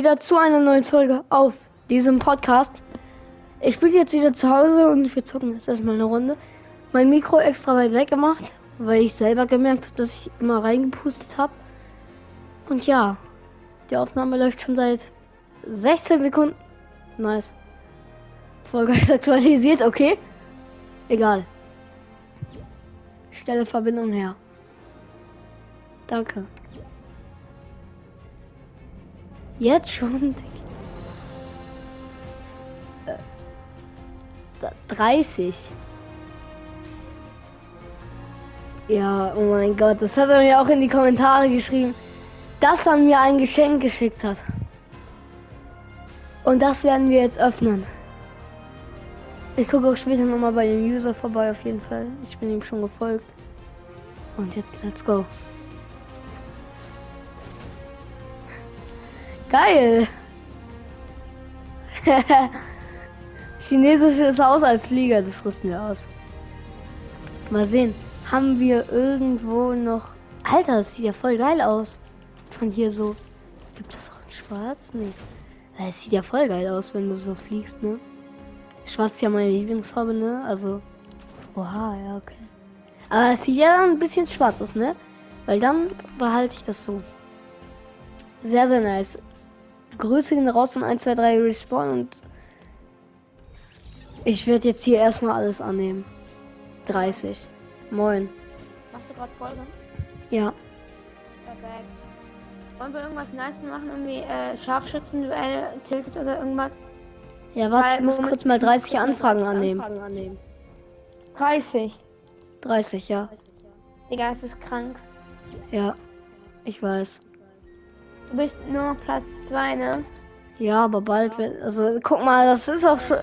wieder zu einer neuen Folge auf diesem Podcast. Ich bin jetzt wieder zu Hause und wir zocken jetzt erstmal eine Runde. Mein Mikro extra weit weg gemacht, weil ich selber gemerkt habe, dass ich immer reingepustet habe. Und ja, die Aufnahme läuft schon seit 16 Sekunden. Nice. Folge ist aktualisiert, okay. Egal. Stelle Verbindung her. Danke. Jetzt schon? Äh, 30. Ja, oh mein Gott, das hat er mir auch in die Kommentare geschrieben, dass er mir ein Geschenk geschickt hat. Und das werden wir jetzt öffnen. Ich gucke auch später nochmal bei dem User vorbei, auf jeden Fall. Ich bin ihm schon gefolgt. Und jetzt let's go. Geil. Chinesisches Haus als Flieger, das rüsten wir aus. Mal sehen, haben wir irgendwo noch... Alter, das sieht ja voll geil aus. Von hier so. Gibt es auch in schwarz? Nee. Es sieht ja voll geil aus, wenn du so fliegst, ne? Schwarz ist ja meine Lieblingsfarbe, ne? Also... Oha, ja, okay. Aber es sieht ja dann ein bisschen schwarz aus, ne? Weil dann behalte ich das so. Sehr, sehr nice. Grüße gehen raus und 1, 2, 3 respawn und ich werde jetzt hier erstmal alles annehmen. 30. Moin. Machst du gerade Folge? Ja. Perfekt. Wollen wir irgendwas Nice machen? Irgendwie äh, Scharfschützenduell, Tilted oder irgendwas? Ja, warte, ich muss kurz mal 30 Anfragen annehmen. 30. 30, ja. Digga, es ist krank. Ja. Ich weiß. Du bist nur noch Platz 2, ne? Ja, aber bald wird. Also, guck mal, das ist auch schon.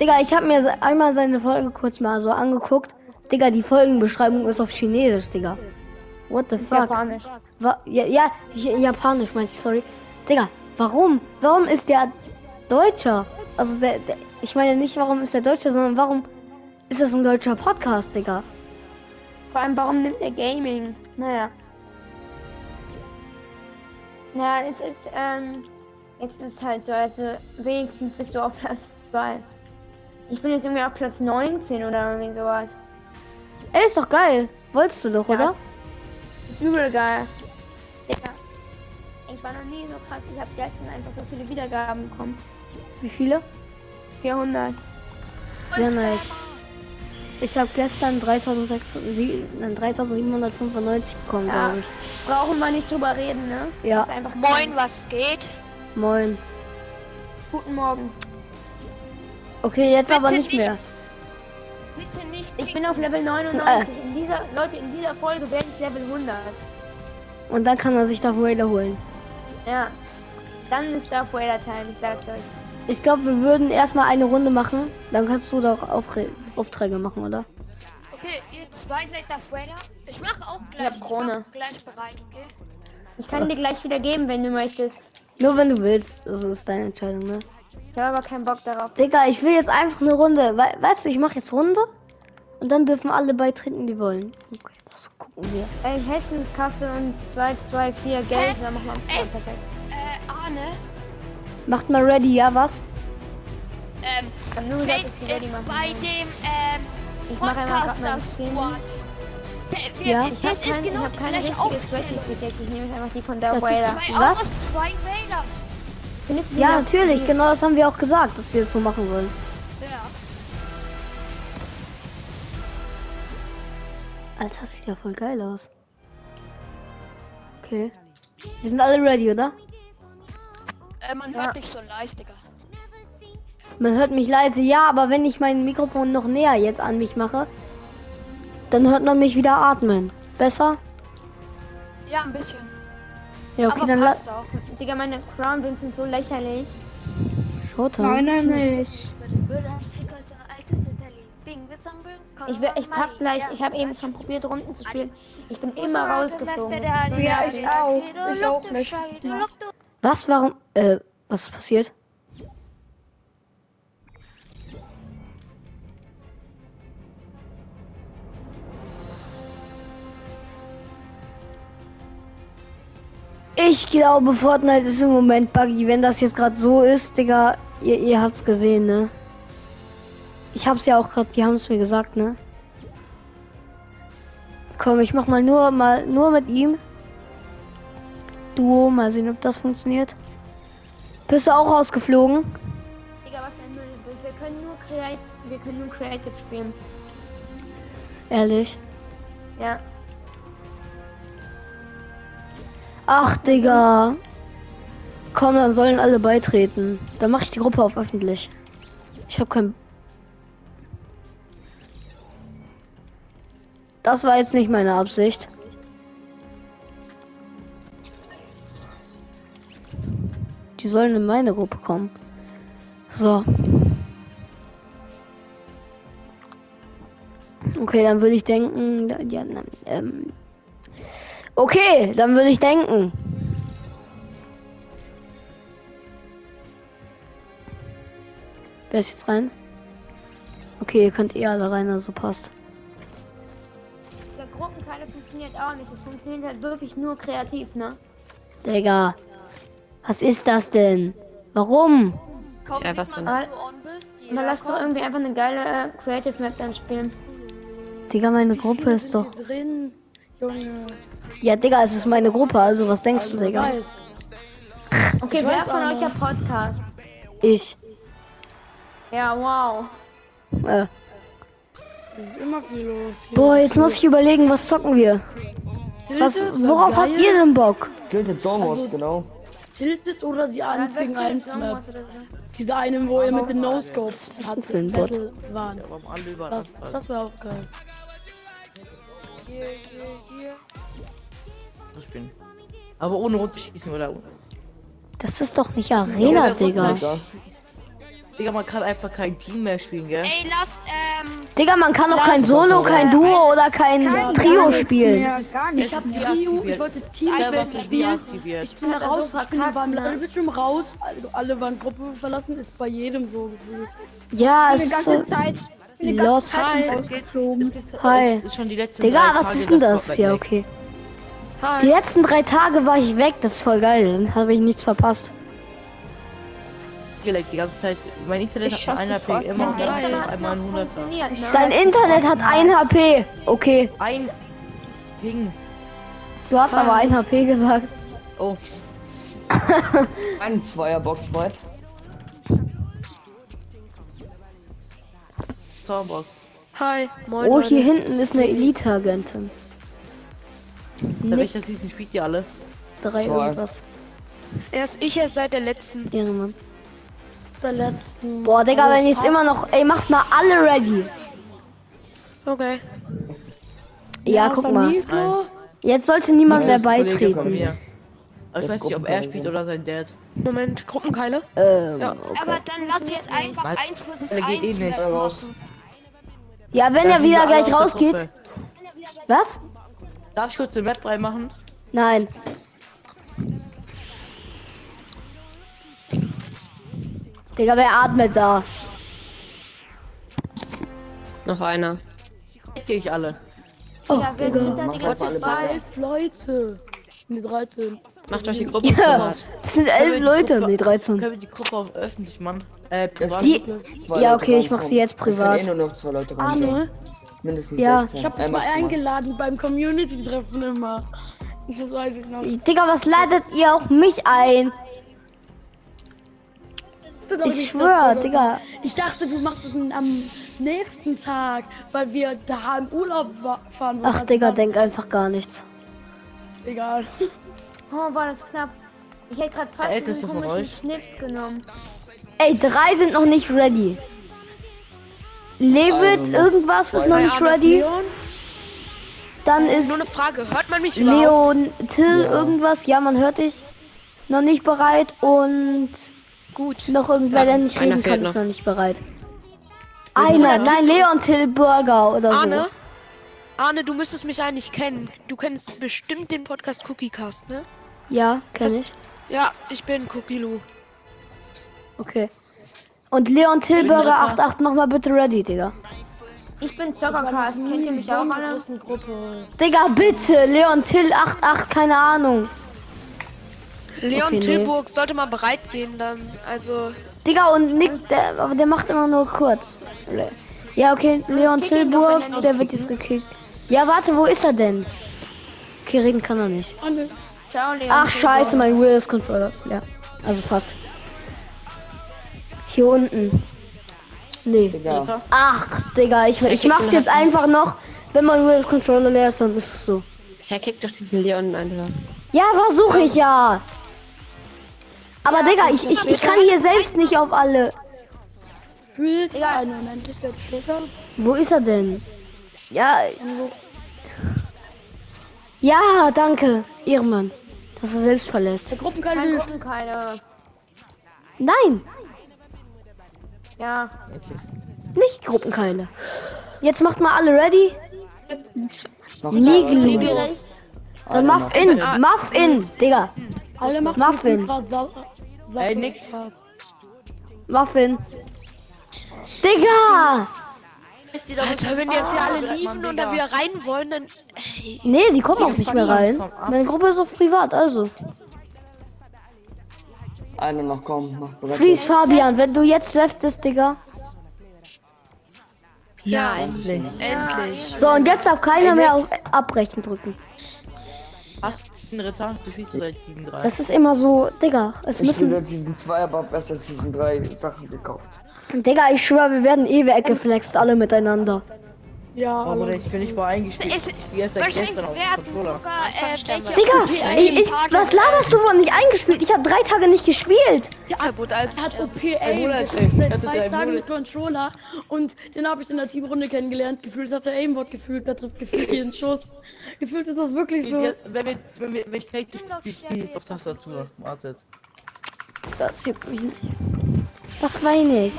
Digga, ich habe mir einmal seine Folge kurz mal so angeguckt. Digga, die Folgenbeschreibung ist auf Chinesisch, Digga. What the fuck? japanisch. Wa ja, ja, Japanisch meinte ich, sorry. Digga, warum? Warum ist der Deutscher? Also der, der ich meine nicht, warum ist der Deutscher, sondern warum ist das ein deutscher Podcast, Digga? Vor allem, warum nimmt er Gaming? Naja. Ja, es ist, ähm, jetzt ist es halt so, also wenigstens bist du auf Platz 2. Ich bin jetzt irgendwie auf Platz 19 oder irgendwie sowas. Ey, ist doch geil. Wolltest du doch, Ja, oder? Ist übel geil. Digga. Ich war noch nie so krass. Ich habe gestern einfach so viele Wiedergaben bekommen. Wie viele? 400. Sehr nice. Ich habe gestern 3600 sie- nein, 3795 bekommen, Ja. glaube ich. Brauchen wir nicht drüber reden, ne? Ja. Ist einfach Moin, was geht? Moin. Guten Morgen. Okay, jetzt aber Bitte nicht nicht. mehr. Bitte nicht. Ich bin auf Level 99. In dieser, Leute, in dieser Folge werde ich Level 100. Und dann kann er sich Darth Vader holen. Ja. Dann ist Darth Vader Time, ich sag's euch. Ich glaube, wir würden erstmal eine Runde machen. Dann kannst du doch Aufre Aufträge machen, oder? Okay, ihr zwei seid da Vader. Ich mache auch Ich gleich. hab Krone. gleich bereit, okay? Ich kann dir gleich wieder geben, wenn du möchtest. Nur wenn du willst. Das ist deine Entscheidung, ne? Ich habe aber keinen Bock darauf. Digga, ich will jetzt einfach eine Runde. We weißt du, ich mache jetzt Runde. Und dann dürfen alle beitreten, die wollen. Okay, das gucken wir. Ey, Hessen, Kassel und 2, 2, 4 Geld. Hä? Dann machen wir ja. Äh, Arne. Macht mal ready, ja was? Ähm, hab nur gesagt, dass die ready machen. bei dem, ähm, Ich Podcaster. Squad. Der, wir, Ja? Ich das habe ist kein, ich genau hab die keine gleiche richtige Aufstellung. Strategy jetzt. Ich nehme einfach die von Darth Das ist Vader. Was? Zwei Vaders. Findest du die Ja, natürlich. Genau das haben wir auch gesagt, dass wir es so machen wollen. Ja. Alter, das sieht ja voll geil aus. Okay. Wir sind alle ready, oder? Äh, man Ja. hört dich so leise, Digga. Man hört mich leise, ja, aber wenn ich mein Mikrofon noch näher jetzt an mich mache, dann hört man mich wieder atmen. Besser? Ja, ein bisschen. Ja, okay, Aber dann lass. passt auch. Digga, meine Crown Wings sind so lächerlich. Showtime. nicht. Ich, wer- ich hab gleich, ich habe eben schon probiert, Runden zu spielen. Ich bin immer rausgeflogen. Ja, ich auch. Ich auch nicht. Was, warum? Äh, was ist passiert? Ich glaube, Fortnite ist im Moment buggy. Wenn das jetzt gerade so ist, Digga, ihr, ihr habt's gesehen, ne? Ich hab's ja auch gerade, die haben es mir gesagt, ne? Komm, ich mach mal nur mal nur mit ihm. Duo, mal sehen, ob das funktioniert. Bist du auch rausgeflogen? Digga, was denn? Wir, wir können nur Creative, wir können nur Creative spielen. Ehrlich. Ja. Ach, Digga. Komm, dann sollen alle beitreten. Dann mache ich die Gruppe auf öffentlich. Ich habe kein. Das war jetzt nicht meine Absicht. Die sollen in meine Gruppe kommen. So. Okay, dann würde ich denken, ja, ähm, okay, dann würde ich denken. Wer ist jetzt rein? Okay, ihr könnt eh alle rein, also passt. Der Gruppenkeile funktioniert auch nicht. Es funktioniert halt wirklich nur kreativ, ne? Digga. Was ist das denn? Warum? Ja, denn? dass du on bist? Jeder lass doch kommt. irgendwie einfach eine geile äh, Creative Map dann spielen. Digga, meine Wie Gruppe ist doch. drin, Junge. Ja, Digga, es ist meine Gruppe, also was denkst du, Also, Digga? weiß. Okay, Ich wer weiß von euch hat noch. Podcast? Ich. Ja, wow. Äh. Es ist immer viel los. Hier. Boah, jetzt muss ich überlegen, was zocken wir? Was, worauf habt ihr denn Bock? Tilted Somos, Also- genau. Tilted oder die 1 gegen 1 Map. Diese eine, wo ihr mit den No-Scopes hat? Battle waren. Warum alle Das, das wäre auch geil. Hier, hier, hier. zu spielen. Aber ohne runterschießen oder. Das ist doch nicht Arena, Digga. Digga, man kann einfach kein Team mehr spielen, gell? Ey, lass, ähm, Digga, man kann doch kein Solo, kein Duo oder kein Trio spielen. Ich hab Trio, ich wollte Team Ja, spielen. Ich bin raus, ich bin beim? Ladebildschirm raus. Alle waren Gruppe verlassen, ist bei jedem so gefühlt. Ja, es ist so Zeit. los. Hi, Hi. Es ist schon die letzten Digga, was ist denn das? Ja, okay. Die letzten drei Tage war ich weg, das ist voll geil. Dann habe ich nichts verpasst. Geleckt die ganze Zeit. Mein Internet Ich hat eine HP immer und einmal es ein noch 100 funktioniert, ne? Dein Internet hat 1 HP. Okay, Ein Ping. du hast aber 1 HP gesagt. Oh, Ein Zweierbox weit. Zahnboss. Hi, moin. Oh, hier hinten ist eine Elite-Agentin. Da welcher Season spielt ihr alle? Drei Zwei. irgendwas. Erst ich erst seit der letzten. Ehrenmann. Der letzten. Boah, Digga, also wenn jetzt immer noch. Ey, macht mal alle ready. Okay. Ja, außer guck mal. Nico. Eins. Jetzt sollte niemand mehr beitreten. mir. Aber ich weiß nicht, ob er spielt ja. oder sein Dad. Moment, Gruppenkeile. Ähm, Ja. okay. aber dann lass jetzt einfach Was? 1 versus Er geht eh 1 nicht. Machen. Ja, wenn er wieder gleich rausgeht. Was? Darf ich kurz den Map reinmachen? Nein. Digga, wer atmet da? Noch einer. Gehe ich alle. Oh, Ja, wer Digga. da die ganze alle Zeit? Elf Leute. Nee, 13. Macht euch die Gruppe Ja, das sind elf Leute. Nee, 13. Können wir die Gruppe auf öffentlich machen? Äh, privat. Die, ja, Leute okay, ich mach sie jetzt können privat. eh nur noch zwei Leute rein. Arne, Mindestens Ja. 16. ich hab dich Äh, mal eingeladen beim Community-Treffen immer. Das weiß ich noch. Digga, was ladet ihr auch mich ein? Dachte doch Ich nicht, schwör, dass du das Digga. Ich dachte, du machst es am nächsten Tag, weil wir da im Urlaub fahren. Ach, Digga, denk einfach gar nichts. Egal. Oh, war das knapp. Ich hätte gerade fast diesen von komischen euch? Schnips genommen. Ey, drei sind noch nicht ready. Levit, Also irgendwas ist noch nicht ready. Leon? Dann ist Nur eine Frage, hört man mich überhaupt? Leon, Till, irgendwas. Ja, man hört dich. Noch nicht bereit. Und Gut. noch irgendwer, der nicht reden kann, ist noch. nicht bereit. Einer, nein, Leon, Till, Burger oder so. Arne? Arne, du müsstest mich eigentlich kennen. Du kennst bestimmt den Podcast Cookie Cast, ne? Ja, kenn ich. Ja, ich bin Cookie Lou. Okay. Und Leon, Till, Burger 88, mach mal bitte ready, Digga. Ich bin Zockercast. Kennt ihr mich auch alle? Digga, bitte, Leon, Till, 88, keine Ahnung. Leon Okay, nee. Tilburg sollte mal bereit gehen dann. Also, Digga, und Nick, der, aber der macht immer nur kurz. Ja, okay, Leon Tilburg, wenn er der wird jetzt gekickt. Ja, warte, wo ist er denn? Okay, reden kann er nicht. Alles. Ciao, Leon. Ach, scheiße, mein Wheels Controller. Ja, also fast. Hier unten. Nee. Digga. Ach, Digga, ich, ich mach's jetzt einfach noch. Wenn mein Wheels Controller leer ist, dann ist es so. Herr, kick doch diesen Leon einfach. Ja, versuche ich ja. Aber Digga, ich, ich, ich kann hier selbst nicht auf alle. Fühlt einen Moment, ist der Schläger. Wo ist er denn? Ja. Ja, danke, Irrmann. Dass er selbst verlässt. Der Gruppenkeil Kein. Gruppenkeile. Nein, Ja. Nicht Gruppenkeile. Jetzt macht mal alle ready. Zwei. Gerecht. Dann Muff in, Muff in, Digga. Alle machen Muffin. Sau Ey, Nick. Muff in. Digga! Ist die da Alter, wenn die jetzt hier alle lieben und dann wieder rein wollen, dann. Ey, Nee, die kommen auch nicht mehr rein. Meine Gruppe ist auf privat, also. Einer noch kommen. Mach bereit. Please, Fabian, wenn du jetzt leftest, Digga. Ja, endlich. endlich. So, und jetzt darf keiner mehr auf Abbrechen drücken. Hast einen Ritter? Du spielst seit Season 3. Das ist immer so, Digga. Es Ich spiele müssen. seit Season 2, aber seit Season 3 Sachen gekauft. Digga, ich schwöre, wir werden eh weggeflext, alle miteinander. Ja, Oh, Bruder, alle. ich bin nicht mal eingespielt. Es- Ich erst seit Wahrscheinlich gestern auf dem Controller. sogar äh, Digga, ich, ich, was laberst du von nicht eingespielt? Ich habe drei Tage nicht gespielt. Als. Er hat. Monat, Der ey. spielt Ich seit hatte zwei drei Tagen mit Controller und den habe ich in der Teamrunde kennengelernt. Gefühlt hat er Aimbot gefühlt, der trifft gefühlt jeden Schuss. Gefühlt ist das wirklich so. Wenn wir, wenn wir, wenn ich krieg, die, ist auf Tastatur. Wartet. Das juckt mich nicht. Das meine ich.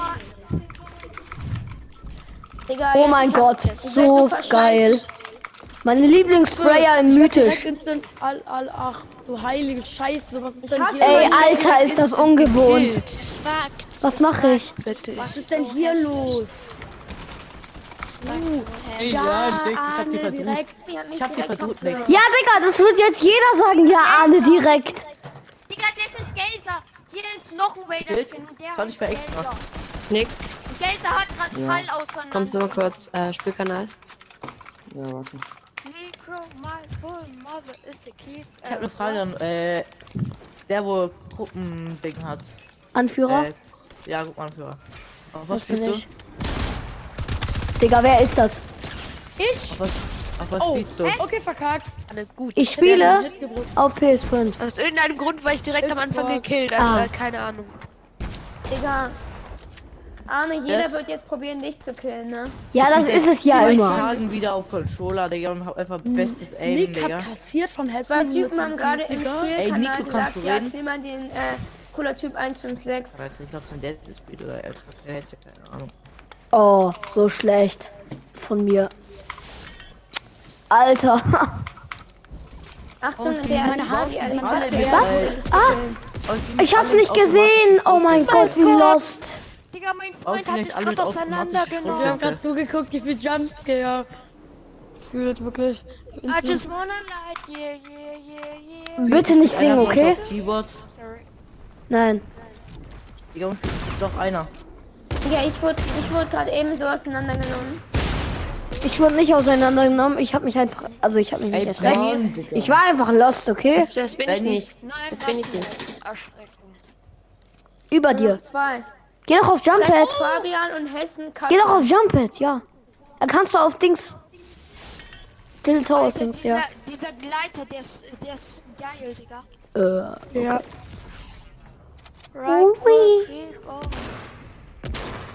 Digga, Oh mein Gott, so geil. Meine Lieblingssprayer in mythisch. Instant, all, all, ach, du heilige Scheiße, was ist denn hier? Ey? Alter, ist das ungewohnt. Was mache ich? Bitte. Was ist denn hier los? Ey, ja, ich, denk, ich hab die verdrückt. direkt. Ich hab die verdrückt, abgeholt. Ja, Digga, das wird jetzt jeder sagen. Ja, Arne, direkt. Digga, das ist Gelser. Hier ist noch ein Das fand ich mal extra. Nick, Gelser hat gerade Ja. Fall auseinander. kommst du mal kurz, äh, Spielkanal. Ja, warte. Micro, my full mother is the key. Ich hab eine Frage an, äh, der wo Gruppending hat. Anführer? Äh, ja, Gruppenanführer. Auf was bin spielst du? Digga, wer ist das? Ich? Auf was, auf was Oh, spielst du? okay, verkackt. Alle gut. Ich spiele auf PS5. Aus irgendeinem Grund war ich direkt am Anfang Xbox. gekillt. Also, Ah. äh, keine Ahnung. Digga. Arne, jeder Yes. wird jetzt probieren, dich zu killen, ne? Ja, das ist es ja immer. Tagen wieder auf Controller, Digga, und hab einfach bestes Aim, Nick Digga. hat kassiert von Hessen. Zwei Typen haben gerade im 55er. Spiel Ey, Nico, kannst du ja, reden? spiel mal den äh, cooler Typ 156. Alter, ich glaub, sein Dad spielt oder er hätte keine Ahnung. Oh, so schlecht von mir. Alter. Achtung, der meine Haare- was? Ah. Ich hab's nicht gesehen. Oh mein Gott, wie lost. Digga, mein Freund hat es gerade auseinandergenommen. Wir haben Bitte. gerade zugeguckt, wie viel Jumpscare. Fühlt wirklich so I just wanna like, yeah, yeah, yeah, yeah. Bitte nicht singen, okay? Nein. Digga, doch einer. Digga, ich wurde, ich wurde gerade eben so auseinandergenommen. Ich wurde nicht auseinandergenommen. Ich hab mich einfach. Also, ich hab mich nicht erschreckt. Ich war einfach lost, okay? Das, das bin ich nicht. Nein, Das bin ich nicht. Über dir. Zwei. Geh doch auf Jumphead. Fabian und Hessen Geh doch auf Jumphead, ja. Dann kannst du auf Dings. Dill Towers Dings, dieser, ja. dieser Gleiter, der ist, der ist geil, Digga. Äh. Ja. Right, Ui.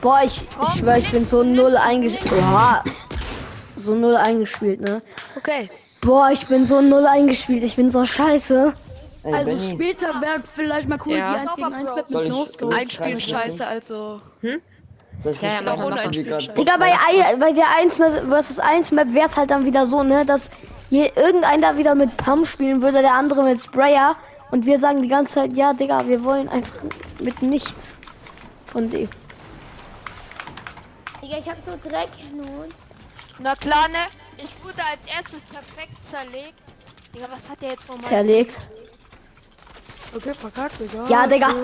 Boah, ich, ich schwör, ich bin so null eingespielt. Oha. So null eingespielt, ne? Okay. Boah, ich bin so null eingespielt. Ich bin so scheiße. Ey, Also Benny, später wäre vielleicht mal cool, Ja. die 1 gegen 1 Map Soll mit ich- No-Scope. Einspielen Scheiße. also. soll ich Ja, ja, machen, mal, mach wie mal. grad- Digga, bei, bei der 1 vs 1 Map wäre es halt dann wieder so, ne, dass je, irgendeiner wieder mit Pump spielen würde, der andere mit Sprayer. Und wir sagen die ganze Zeit, ja, Digga, wir wollen einfach mit nichts von dem. Digga, ich hab so Dreck nun. Na klar, ne? Ich wurde als erstes perfekt zerlegt. Digga, was hat der jetzt von meinem... Zerlegt. Okay, verkackt, Digga. Ja, Digga.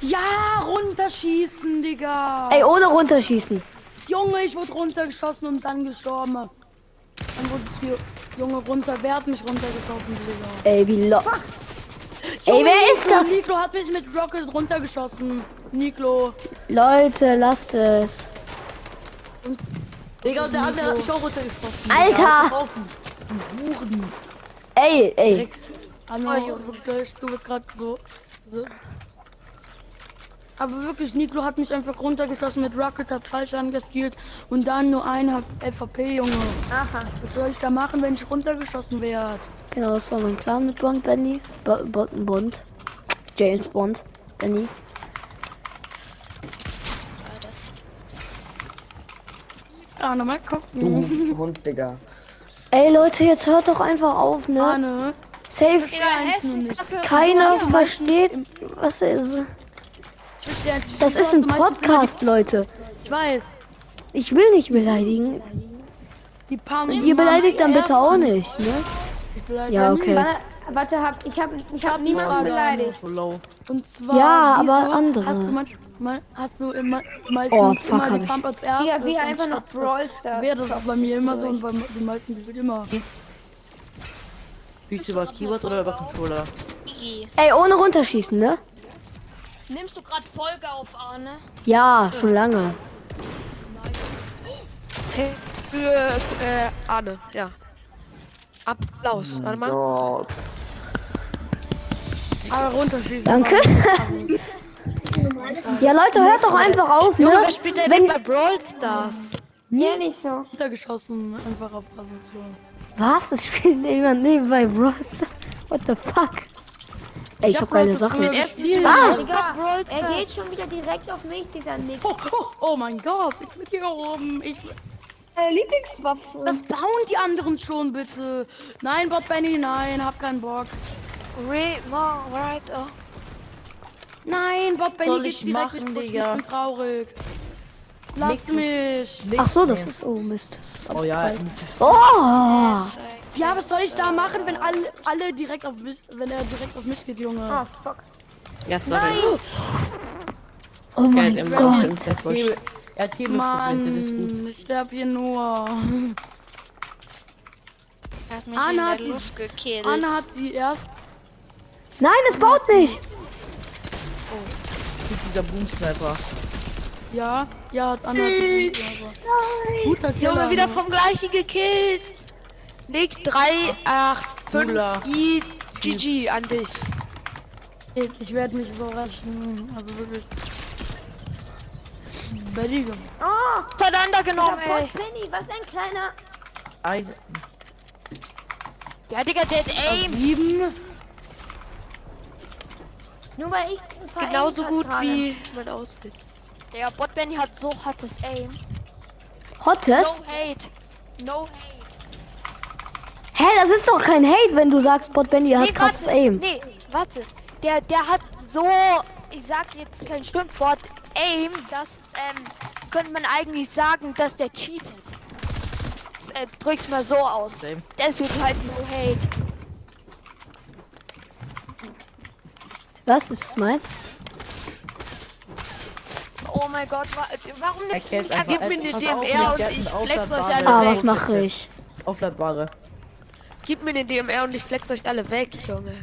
Ja, runterschießen, Digga. Ey, ohne runterschießen. Junge, ich wurde runtergeschossen und dann gestorben. Dann wurde es hier, Junge, runter. Wer hat mich runtergeschossen, Digga? Ey, wie lo. Ey, Junge, wer ist Niklo, das? Niklo hat mich mit Rocket runtergeschossen. Niklo. Leute, lasst es. Digga, und der andere hat mich auch runtergeschossen. Alter! Wuren. Ey, ey. Drecks. Anno, wirklich, du bist gerade so, so. Aber wirklich, Niklo hat mich einfach runtergeschossen mit Rocket, hat falsch angespielt und dann nur ein FVP, Junge. Aha. Was soll ich da machen, wenn ich runtergeschossen werde? Genau, das war mein Plan mit Bond, Benny. Bo Bond, Bond. James Bond, Benny. Ah, nochmal gucken. Du Hund, Digga. Ey, Leute, jetzt hört doch einfach auf, ne? Arne, Safe. Digga, Hessen, Kassel, Keiner versteht, was ist. ich verstehe eins, Das ist ein Podcast, Leute. Ich weiß. Ich will nicht beleidigen. Die Pam Ihr beleidigt dann bitte auch nicht, ne? Ja, okay. Warte, hab, ich hab, ich hab niemanden beleidigt. Und zwar, Ja, aber andere. Hast du manchmal, hast du immer meistens Oh, fuck, immer hab die ich. Pump als erstes? Ja, wie einfach noch Brawl das- Stars Wäre das zocken bei mir immer so und bei die meisten gefühlt immer. Spielst du über Keyboard oder über Controller? Ey, ohne runterschießen, ne? Nimmst du gerade Folge auf, Arne? Ja, schon lange. Hey, für äh, Arne, ja. Applaus. Warte mal. Gott. Aber runterschießen. Danke. Ja, Leute, hört doch einfach auf, ne? Junge, spielt denn Wenn- bei Brawl Stars? Ja, nicht so. Runtergeschossen, einfach auf Position. Was? Es spielt jemand nebenbei Bros. What the fuck? Ey, ich hab Brawl keine Stars Sachen. Erst gespielt. Ah! Digga, er geht schon wieder direkt auf mich, dieser Nick. Oh, oh, oh mein Gott, ich bin hier oben. Ich, Meine Lieblingswaffe. was bauen die anderen schon bitte? Nein, Bot Benny, nein, hab keinen Bock. Re more right oh. Nein, Bot Benny geht ich direkt machen, mit Digga? Ich bin traurig. Lass Nix. mich. Nicht Ach so, das mehr. ist. Oh, Mist. Das ist Oh ja, Oh! Ja, was soll ich da machen, wenn alle, alle direkt auf mich, wenn er direkt auf mich geht, Junge? Oh, fuck. Ja, sorry. Oh mein Geld Gott. Gott. Ist ja er wurscht. hat er hat Hebelfragmente, das ist gut. Mann, ich sterb hier nur. Er hat mich Anna in hat der die-. Anna hat die erst. Nein, es baut nicht. Mit dieser Boom Sniper. Ja, ja, hat Anna hat aber. Guter Killer. Junge, wieder vom gleichen gekillt. Nick 3, 8, 5, Cooler. I, GG an dich. Ich werde mich so rächen. Also wirklich. Benny. Oh, Auseinandergenommen, der ey. Benny, was ein kleiner. Ein, Ja, Digga, der hat Aim. Sieben. Nur weil ich Genauso gut gerade. wie man aussieht. Der Bot Benny hat so hartes Aim. Hottes? No hate. No hate. Hä, das ist doch kein Hate, wenn du sagst, Bot Bendy hat krasses. Aim. Nee, warte. Der, der hat so, ich sag jetzt kein Schimpfwort, Aim, das ähm, könnte man eigentlich sagen, dass der cheatet. Äh, drück's mal so aus. Deswegen halt no hate. Was ist meins? Oh mein Gott, wa warum er nimmst du mich gib mir eine DMR auf, und ich flex euch alle Ah, weg. was mache ich? Aufladbare. Gib mir den DMR und ich flex euch alle weg, Junge.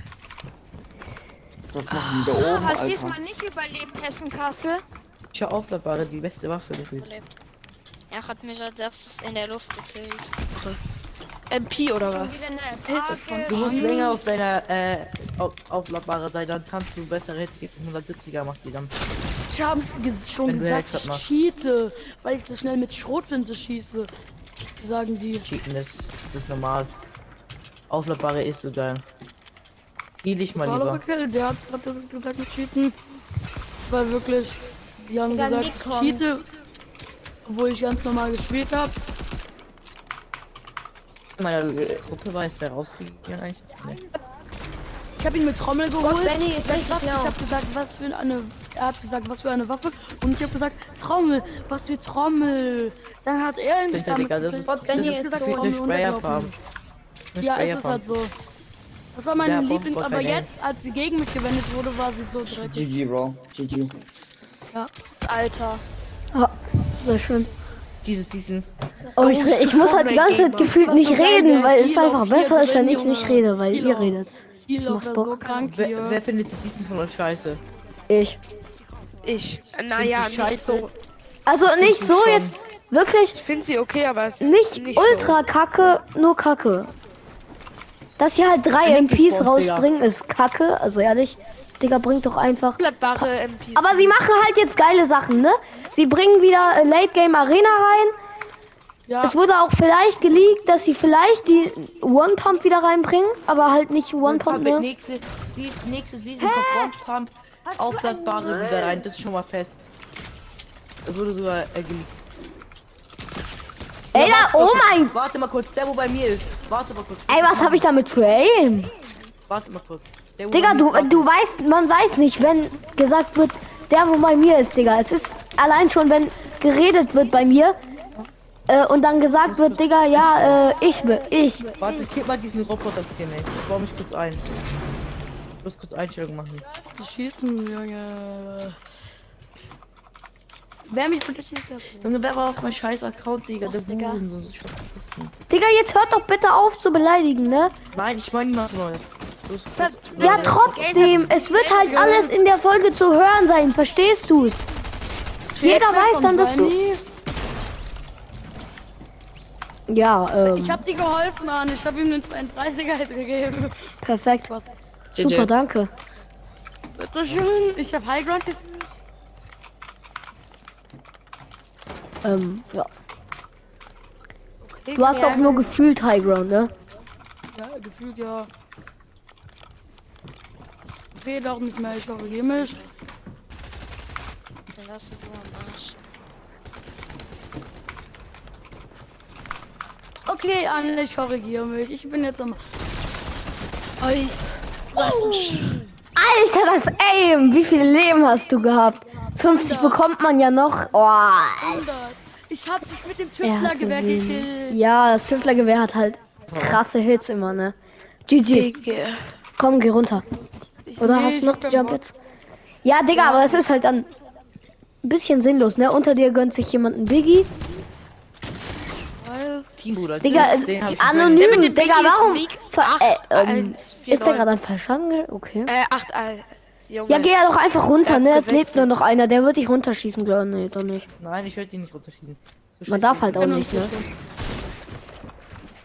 Was machen die da Du oben, hast Alter? diesmal nicht überlebt, Hessen-Kassel. Tja, aufladbare, die beste Waffe gefühlt. Er hat mich als erstes in der Luft gekillt. MP oder was? Du musst länger auf deiner äh, auf, aufladbare sein, dann kannst du bessere Hits geben. 170er macht die dann. Ich habe ges schon Wenn gesagt, ich machst. cheate, weil ich so schnell mit Schrotflinte schieße. Sagen die. Cheaten ist, das ist normal. Aufladbare ist so geil. Geh dich mal lieber. gekillt, der hat gerade das gesagt mit cheaten. Weil wirklich, die haben gesagt, ich cheate, obwohl ich ganz normal gespielt habe. Meine Gruppe weiß, der rausgegangen eigentlich. Nee. Ich habe ihn mit Trommel geholt. Benny ist richtig was? blau. Ich habe gesagt, was für eine. Er hat gesagt, was für eine Waffe. Und ich habe gesagt, Trommel, was für Trommel. Dann hat er mich Bitte, Digga, das ist, Gott, Benny ist ist eine Sprayerfarm. Ja, es ist Japan. halt so. Das war meine Ja, Lieblings, war aber kein jetzt, als sie gegen mich gewendet wurde, war sie so dreckig. GG, Bro. GG. Alter. Oh, sehr schön. Dieses Season. Oh, ich, ich muss halt die ganze Zeit gefühlt nicht so reden, weil es einfach besser ist, wenn ich nicht rede, weil ihr redet. Viel macht Bock. so krank Wer, wer findet die Seasons von euch scheiße? Ich. Ich. Naja, scheiße. so. Also nicht so schon? jetzt, wirklich Ich finde sie okay, aber es nicht, nicht ultra kacke, nur kacke. Dass sie halt drei MPs rausbringen, ist kacke. Also ehrlich, Digga, bringt doch einfach. So. Blattbare MPs. Aber sie machen halt jetzt geile Sachen, ne? Sie bringen wieder äh, Late Game Arena rein. Ja, Es wurde auch vielleicht geleakt, dass sie vielleicht die One Pump wieder reinbringen, aber halt nicht One Pump, Pump nächste, Sie- nächste Season kommt One Pump aufladbare wieder rein. Das ist schon mal fest. Das wurde sogar äh, geleakt. Ey, Ja, da, oh mein, Warte mal kurz, der wo bei mir ist. Warte mal kurz. ey, was habe ich damit für Aim? Warte mal kurz. Der, Digga, du, du weißt, man weiß nicht, wenn gesagt wird, der wo bei mir ist, Digga. Es ist allein schon, wenn geredet wird bei mir äh, und dann gesagt wird, Digga, ja, äh, ich bin, ich. Warte, gib mal diesen Roboter-Skin, ey. Ich baue mich kurz ein. Ich muss kurz Einstellungen machen. zu schießen, Junge. Wer mich bitte schießt, der Junge, wer war auf mein scheiß Account, Digga? Der Busen, so vergessen. Digga, jetzt hört doch bitte auf zu beleidigen, ne? Nein, ich meine niemand. Los, kurz. Ja, trotzdem, es wird halt alles in der Folge zu hören sein, verstehst du's? Jeder weiß dann, dass du. Ja, ähm, Ich hab dir geholfen, Arne. Ich hab ihm einen 32er gegeben. perfekt. Was? Super, danke. Bitte schön. Ich hab High Ground gefühlt. Ähm, ja. Du hast auch nur gefühlt High Ground, ne? Ja, gefühlt ja. Red auch nicht mehr, ich korrigiere mich. Dann warst du so am Arsch. Okay, Anne, ich korrigiere mich. Ich bin jetzt am. Oi. Was Sch Alter, das Aim! Wie viele Leben hast du gehabt? 50 bekommt man ja noch. Oh, 100. Ich hab dich mit dem er Tüftlergewehr gekillt. Ja, das Tüftlergewehr hat halt krasse Hits immer, ne? GG. Digga. Komm, geh runter. Oder Nee, hast du noch die Jump jetzt? Ja, Digga, aber es ist halt dann ein bisschen sinnlos, ne? Unter dir gönnt sich jemand ein Biggie. Weiß. Teambruder. Digga, schon anonym, Digga, warum? Ver äh, ähm, 1, 4, ist der gerade ein ge- Okay. Äh, 8, Al. Junge. Ja, geh ja doch einfach runter, Er ne? Es lebt nur noch einer, der wird dich runterschießen, glaube Nee, doch nicht. Nein, ich werde ihn nicht runterschießen. So Man darf halt auch nicht, ne?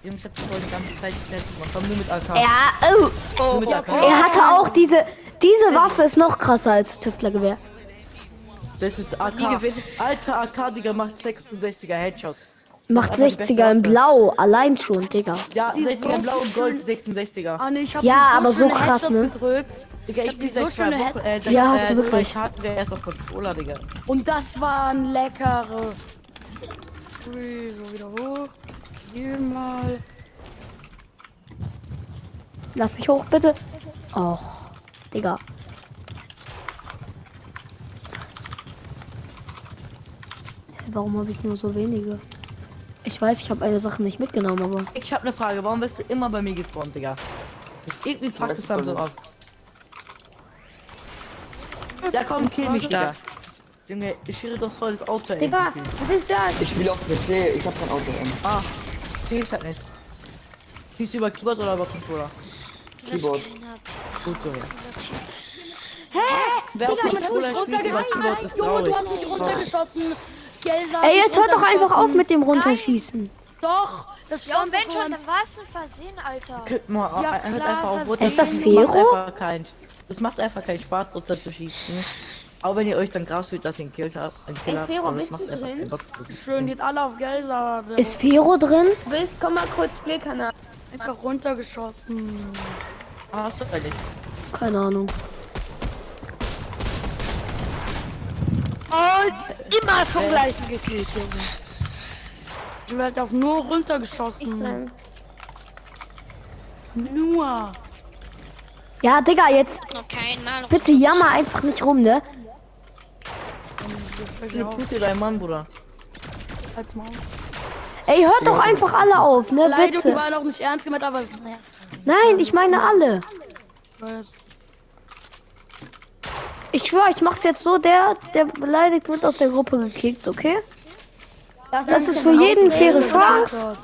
Junge, ich hab die vorhin die ganze Zeit fertig gemacht. Komm nur mit AK. Ja, oh. Nur mit AK. Er hatte auch diese. Diese Waffe ist noch krasser als das Tüftlergewehr. Das ist AK. Alter AK, Digga, macht 66er Headshot. Macht aber die beste 60er in. Blau, allein schon, Digga. Ja, Sie ist 60er so blau und gold, 66er. Anne, ich hab Ja, so aber so krass, Headshots ne? gedrückt. Digga, Ich ich hab bin die so seit zwei schöne Wochen, äh, seit, Ja, äh, wirklich. Tagen wieder erst auf Controller, Digga. Und das waren leckere. Ui, so wieder hoch. Hier mal. Lass mich hoch, bitte. Och, Digga. Warum habe ich nur so wenige? Ich weiß, ich habe eine Sache nicht mitgenommen, aber. Ich hab ne Frage, warum wirst du immer bei mir gespawnt, Digga? Das ist irgendwie fuckt das beim so ab. Ja komm, kill mich, Digga. Junge, ich schwöre doch voll das Auto, ey. Digga, was ist das? Ich spiele auf PC, ich hab kein Auto. Ähm. Ah, ich seh's halt nicht. Schießt du über Keyboard oder über Controller? Keyboard. Gut, Junge. Typ. Wer auf Controller spielt über Keyboard ist Junge, traurig. du hast mich runtergeschossen. Ey, jetzt hört doch einfach auf mit dem Runterschießen. Doch, das Ja, und wenn schon, an- dann war es ein Versehen, Alter. Guck mal, Ja, hört klar, einfach auf. das runter ist das Vero? einfach keinen. Das macht einfach keinen Spaß, runter zu schießen. Auch wenn ihr euch dann krass fühlt, dass ihr einen Kill habt. Einen Kill Ey, habt, das bist macht du einfach drin? ist Schön, geht alle auf Gelsa. Der Ist Fero drin? Du bist, komm mal kurz Playkanal. einfach runtergeschossen. Ah, hast du eigentlich. Keine Ahnung. Oh, immer vom gleichen gekillt, Junge. Ich werde auf nur Ich runtergeschossen. Nur. Ja, Digga, jetzt Mal. bitte jammer einfach nicht rum, ne? Pussy dein Mann, Bruder. Halt's Maul. Ey, hört doch einfach alle auf, ne? Beleidigung Bitte. war noch nicht ernst gemeint, aber es nervt. Nein, ich meine alle. Weiß. Ich schwöre, ich mach's jetzt so, der, der beleidigt wird aus der Gruppe gekickt, okay? Darf Das ist für jeden faire oder? Chance.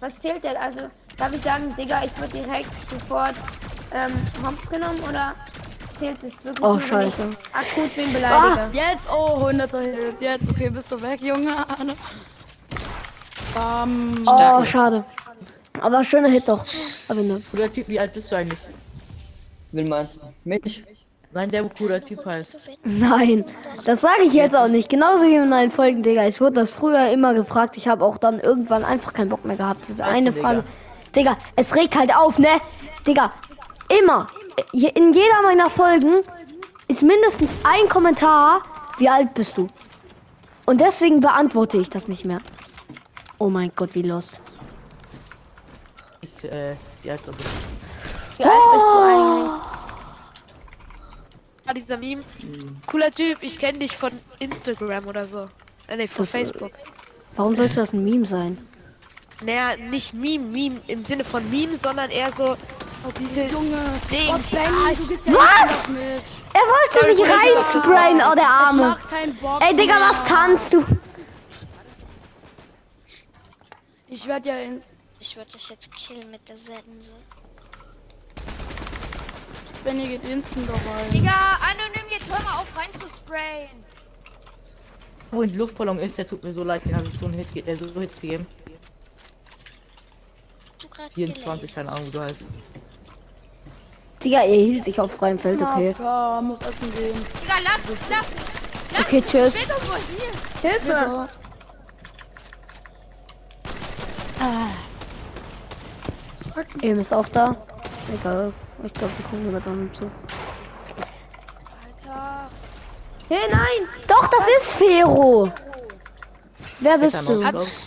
Was zählt denn? Also, darf ich sagen, Digga, ich würde direkt sofort ähm, Hops genommen oder zählt das wirklich Oh, nur, wenn scheiße. ich akut wen beleidige? Jetzt, oh, 100er Hit. Jetzt, okay, bist du weg, Junge. Bam. Oh, schade. Aber schöner Hit doch. Aber ne. Cooler Typ, wie alt bist du eigentlich? Will meinst du? Mich? Nein, der cooler Typ heißt. Nein, das sage ich jetzt auch nicht. Genauso wie in meinen Folgen, Digga. Ich wurde das früher immer gefragt. Ich habe auch dann irgendwann einfach keinen Bock mehr gehabt. Diese eine. Frage. Digga, es regt halt auf, ne? Digga, immer. In jeder meiner Folgen ist mindestens ein Kommentar. Wie alt bist du? Und deswegen beantworte ich das nicht mehr. Oh mein Gott, wie los. Ich, äh, wie alt du bist. Wie alt bist du eigentlich? Ah, dieser Meme. Cooler Typ, ich kenne dich von Instagram oder so. Äh, nee, von Das, äh, Facebook. Warum sollte das ein Meme sein? Naja, nicht Meme, Meme im Sinne von Meme, sondern eher so diese Junge Ding. Benny, du bist ja Was? mit. Er wollte sich reinsprayen, oh der Arme. Ey, Digga, was tanzt du? Ich werde ja ins. Ich würde dich jetzt killen mit der Sense. Benny geht instant doch rein. Digga, anonym, jetzt hör mal auf rein zu sprayen. Wo die Luftballon ist, der tut mir so leid, den habe ich so einen Hit, ge- äh, so Hits gegeben. Du gerade 24, keine Ahnung, wie du heißt. Digga, er hielt sich auf freiem Feld, okay. Snapper, muss essen gehen. Digga, lass, lass, Okay, tschüss. Hilfe! Eben ist auch da. Egal. Ich glaube, wir gucken wir dann zu. Alter. Hey, nein! Doch, das ist Fero. Wer bist Alter, du? Maus-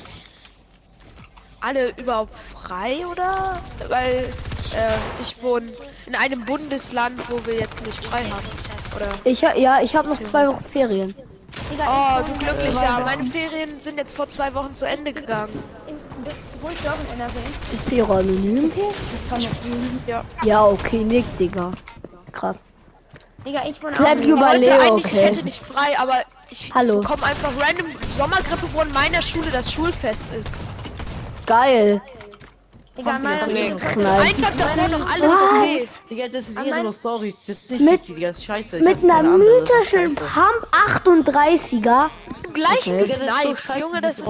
Alle überhaupt frei oder? Weil äh, ich wohne in einem Bundesland, wo wir jetzt nicht frei haben. Oder? Ich ha- ja, ich habe noch zwei Wochen Ferien. Oh, du glücklicher. Meine Ferien sind jetzt vor zwei Wochen zu Ende gegangen. In- Wo ist doch in NRW? Ist Fero anonym? Ja. Ja, okay, nick, Digga. Krass. Digga, ich wohne Clap Leo, eigentlich, ich okay. hätte nicht frei, aber ich Hallo. bekomme einfach random Sommergrippe, wo in meiner Schule das Schulfest ist. Geil. Digga, meiner Schule- weg. Nein. Ein Tag davor noch alles okay. Digga, das ist noch sorry. Das ist nicht Mit- richtig, Digga, das ist scheiße. Ich Mit einer das mythischen. Pump 38er. Gleich Okay. Das ist so Junge, das ist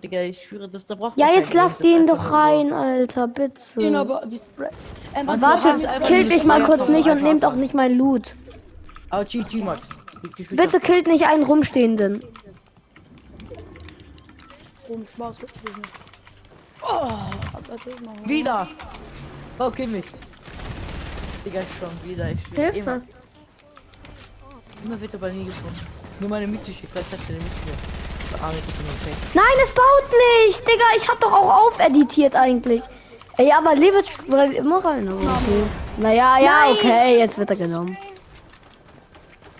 Digga, ich schwöre, das da braucht Ja, jetzt lass ihn ist doch rein, Alter, ihn, bitte. aber die Spray. Ähm, Man Warte, killt mich mal kurz nicht und nehmt auch nicht mein Loot. Aber GG, Max. Bitte killt nicht einen rumstehenden. Rum, Spaß. Oh, mal. Wieder! Okay, mich. Digga, schon wieder. Ich schwöre, immer, Hilfe! immer wird aber nie gefunden. Nur meine mythische. Ah, mit dem okay. Nein, es baut nicht. Digga, ich hab doch auch aufeditiert eigentlich. Ey, aber Levit bleibt immer rein. Okay. Naja, ja, okay, jetzt wird er genommen.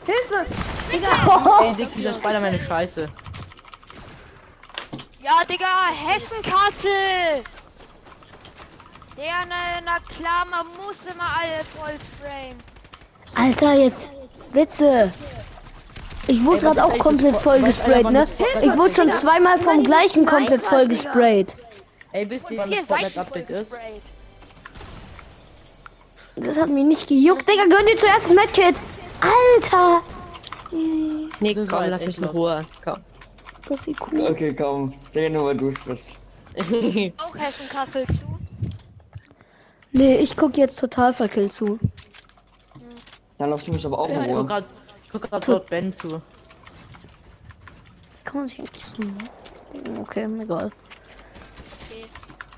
Hilfe! Ey, Dick, dieser Spider-Man ist scheiße. Ja, Digga, Hessenkassel. Der, na, na klar, man muss immer alle voll sprayen. Alter, jetzt Witze. Ich wurde gerade auch komplett voll gesprayt, ne? Ich wurde schon zweimal vom gleichen komplett voll gesprayt. Ey, wisst ihr, wann das seid Fortnite ihr voll Update ist? Das hat mich nicht gejuckt. Digga, gönn dir zuerst das Medkit. Alter. Nee, Das komm, lass mich in. Ruhe. Komm. Das ist cool. Okay, komm. Stell nur, weil du sprichst. Auch Hessenkassel zu. Nee, ich guck jetzt total verkillt zu. Dann lass mich aber auch in Ruhe. Guck grad dort Ben zu. Kann man sich eigentlich so. Okay, egal.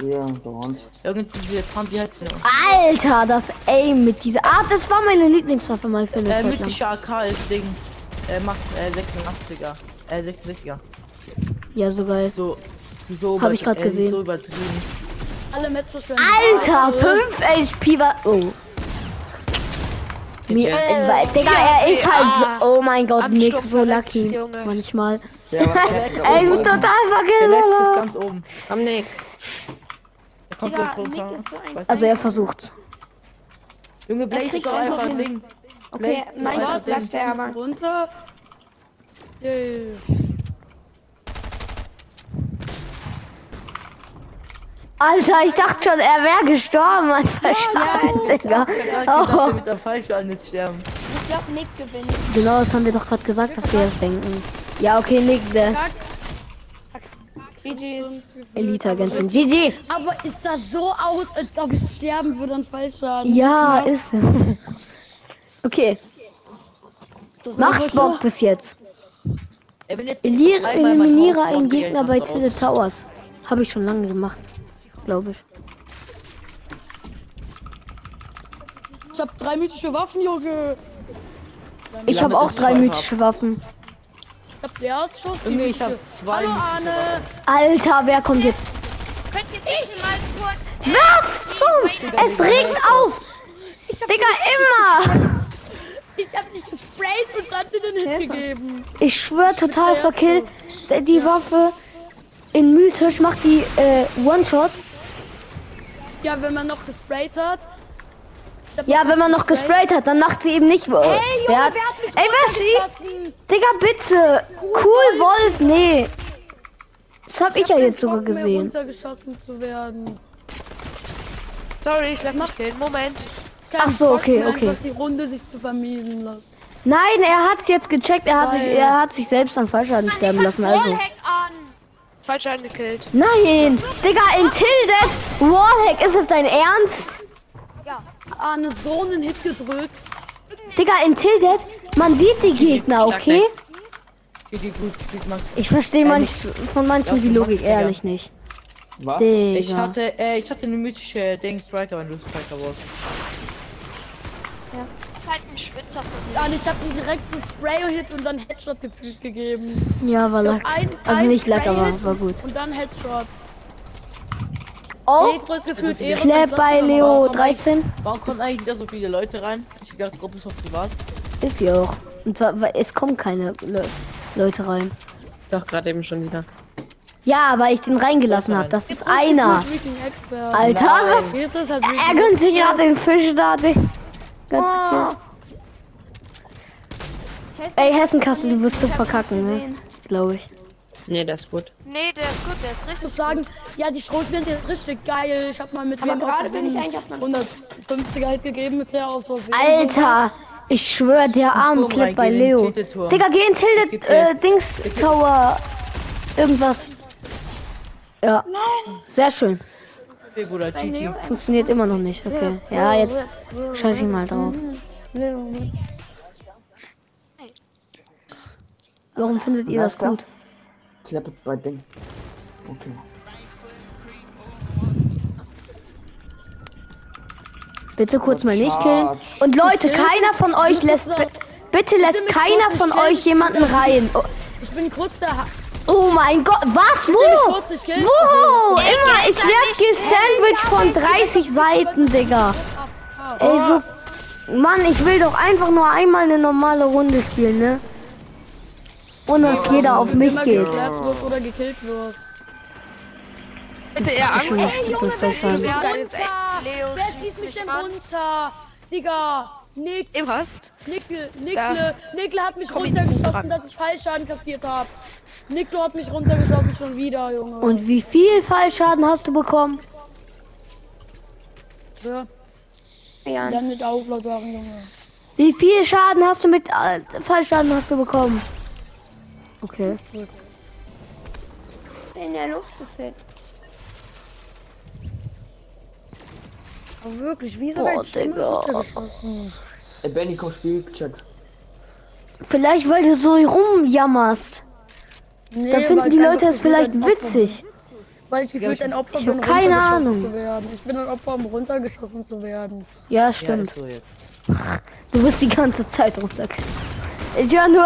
Ja, dauernd. Irgendwie diese Pump, wie heißt die noch? Alter, das Aim mit dieser. Ah, das war meine Lieblingswaffe mal für eine Äh, mythische AK ist Ding. Er macht äh, 86er. Äh, 66er. Ja, so geil. So, so, so Hab ich grad äh, gesehen. So übertrieben. Alle Metzos für Alter, 5 HP war. Oh. Mir, äh, weil, Digga, er ist halt so. Oh mein Gott, Nick, so lucky. Junge. Manchmal. Ja, Der der Ey, total Der letzte ist vergessen. ganz oben. Komm, Nick. Er kommt Digga, runter. Nick so Also er versucht. Junge, Blaze ist doch einfach ein. Ding. Okay, mein Gott, ein Ding. sagt er aber. Runter. Yay. Alter, ich dachte schon, er wäre gestorben. Ich hab grad gedacht, Oh. der wird am falschen jetzt sterben. Ich glaube, Nick gewinnt. Genau, das haben wir doch gerade gesagt, dass wir das denken. Ja, okay, Nick, der GG's. Elite-Agentin. GG. Aber es sah so aus, als ob ich sterben würde an Fallschaden. Ja, Das ist. Okay, macht Bock bis jetzt. Eliminiere einen Gegner bei raus. Towers. Habe ich schon lange gemacht, glaube ich. Ich hab drei mythische Waffen, Junge. Ich habe auch drei mythische Waffen. Ich hab der Ausschuss. Junge, ich hab zwei Hallo mythische Arne. Alter, wer kommt jetzt? Könnt ihr bitte mal kurz. Was zum? Es regt auf! Digga, immer! Ich hab dich gesprayt und dann dir den Hit gegeben. Ich schwör total verkillt. Die Waffe in Mythisch macht die äh, One-Shot. Ja, wenn man noch gesprayt hat. Ich hab Ja, wenn man noch gesprayt hat, dann macht sie eben nicht. Ey, Junge, wer hat, wer hat mich ey, was sie? Digga, bitte! Cool Wolf, nee. Das hab ich ja jetzt sogar Bock gesehen. runtergeschossen zu werden. Sorry, ich lass mich killen. Moment. Kein Ach so, Bock okay, mehr, okay. die Runde sich zu vermiesen lassen. Nein, er hat's jetzt gecheckt. Er hat sich, er hat sich selbst an Fallschaden sterben lassen. Also. Falsch angekillt. Nein, Digga, in Tilted Wallhack, ist es dein Ernst? Arne so einen Hit gedrückt. Digga, in Tilted, man sieht die Gegner, okay? Ich verstehe manch, von manchen die Logik ehrlich nicht. Was? Ich hatte, äh, ich hatte eine mythische Ding Striker, wenn du Striker warst. Ist halt ein Spitzer von mir. Ja, und ich hab ihm direkt so Spray-Hit und dann Headshot gefühlt gegeben. Ja, war hab ein, Also ein nicht lack, aber war gut. Und dann Headshot. Oh, Petro ist gefühlt Also, Eros Clap und bei. Leo Warum kommen 13. Warum kommen eigentlich wieder so viele Leute rein? Ich dachte, Gruppe ist noch privat. Ist ja auch. Und es kommen keine Le Leute rein. Doch, gerade eben schon wieder. Ja, weil ich den reingelassen habe. Das ist einer. Alter, was? Halt Er gönnt sich gerade den Fisch da. Ganz Oh. gezielt. Ey, Hessenkassel, du wirst zu verkacken, ne? Glaube ich. Nee, das ist gut. Nee, der ist gut, der ist Ich richtig muss sagen, ja, die Schrotflinte ist richtig geil. Ich hab mal mit Aber dem gerade bin ich eigentlich auf einem- 150er halt gegeben mit der aus Versehen. Alter, ich schwör, der arme Turm Clip bei Leo. Digga, geh in Tilted äh, Dings Tower. Irgendwas. Ja. Sehr schön. Funktioniert immer noch nicht. Okay. Ja, jetzt scheiß ich mal drauf. Warum findet ihr das gut? Klappe bei Ding. Okay. Bitte kurz mal nicht killen. Und Leute, keiner von euch lässt. bi- Bitte lässt keiner von euch jemanden rein. Oh, Ich bin kurz da. Oh mein Gott, was? Wo? Wo? Immer, ich werd gesandwiched von 30 Seiten, Digga. Ey, so. Mann, ich will doch einfach nur einmal eine normale Runde spielen, ne? Ohne dass jeder auf mich geht. Bitte eher Angst. Ey, Junge, wer schießt Ja, mich runter? Leo Wer schießt mich denn runter? Digga, Nick, Im Hast? Nickle, Nickle, Nickle hat mich runtergeschossen, dass ich Fallschaden kassiert habe. Nickle hat mich runtergeschossen schon wieder, Junge. Und wie viel Fallschaden hast du bekommen? ja, Ja. dann mit Auflaut waren, Junge. Wie viel Schaden hast du mit äh, Fallschaden hast du bekommen? Okay. In der Luft gefickt. Aber wirklich, wieso Boah, Digga. Runtergeschossen? Ey, Benny, komm, spiel, Chat. Vielleicht weil du so rumjammerst. Nee, Da finden die Leute es vielleicht witzig. Weil ich gefühlt ein Opfer ich bin, keine runtergeschossen Ahnung. zu werden. Ich bin ein Opfer, um runtergeschossen zu werden. Ja, Ja, stimmt. ist so jetzt. Du bist die ganze Zeit runter. Ich höre nur,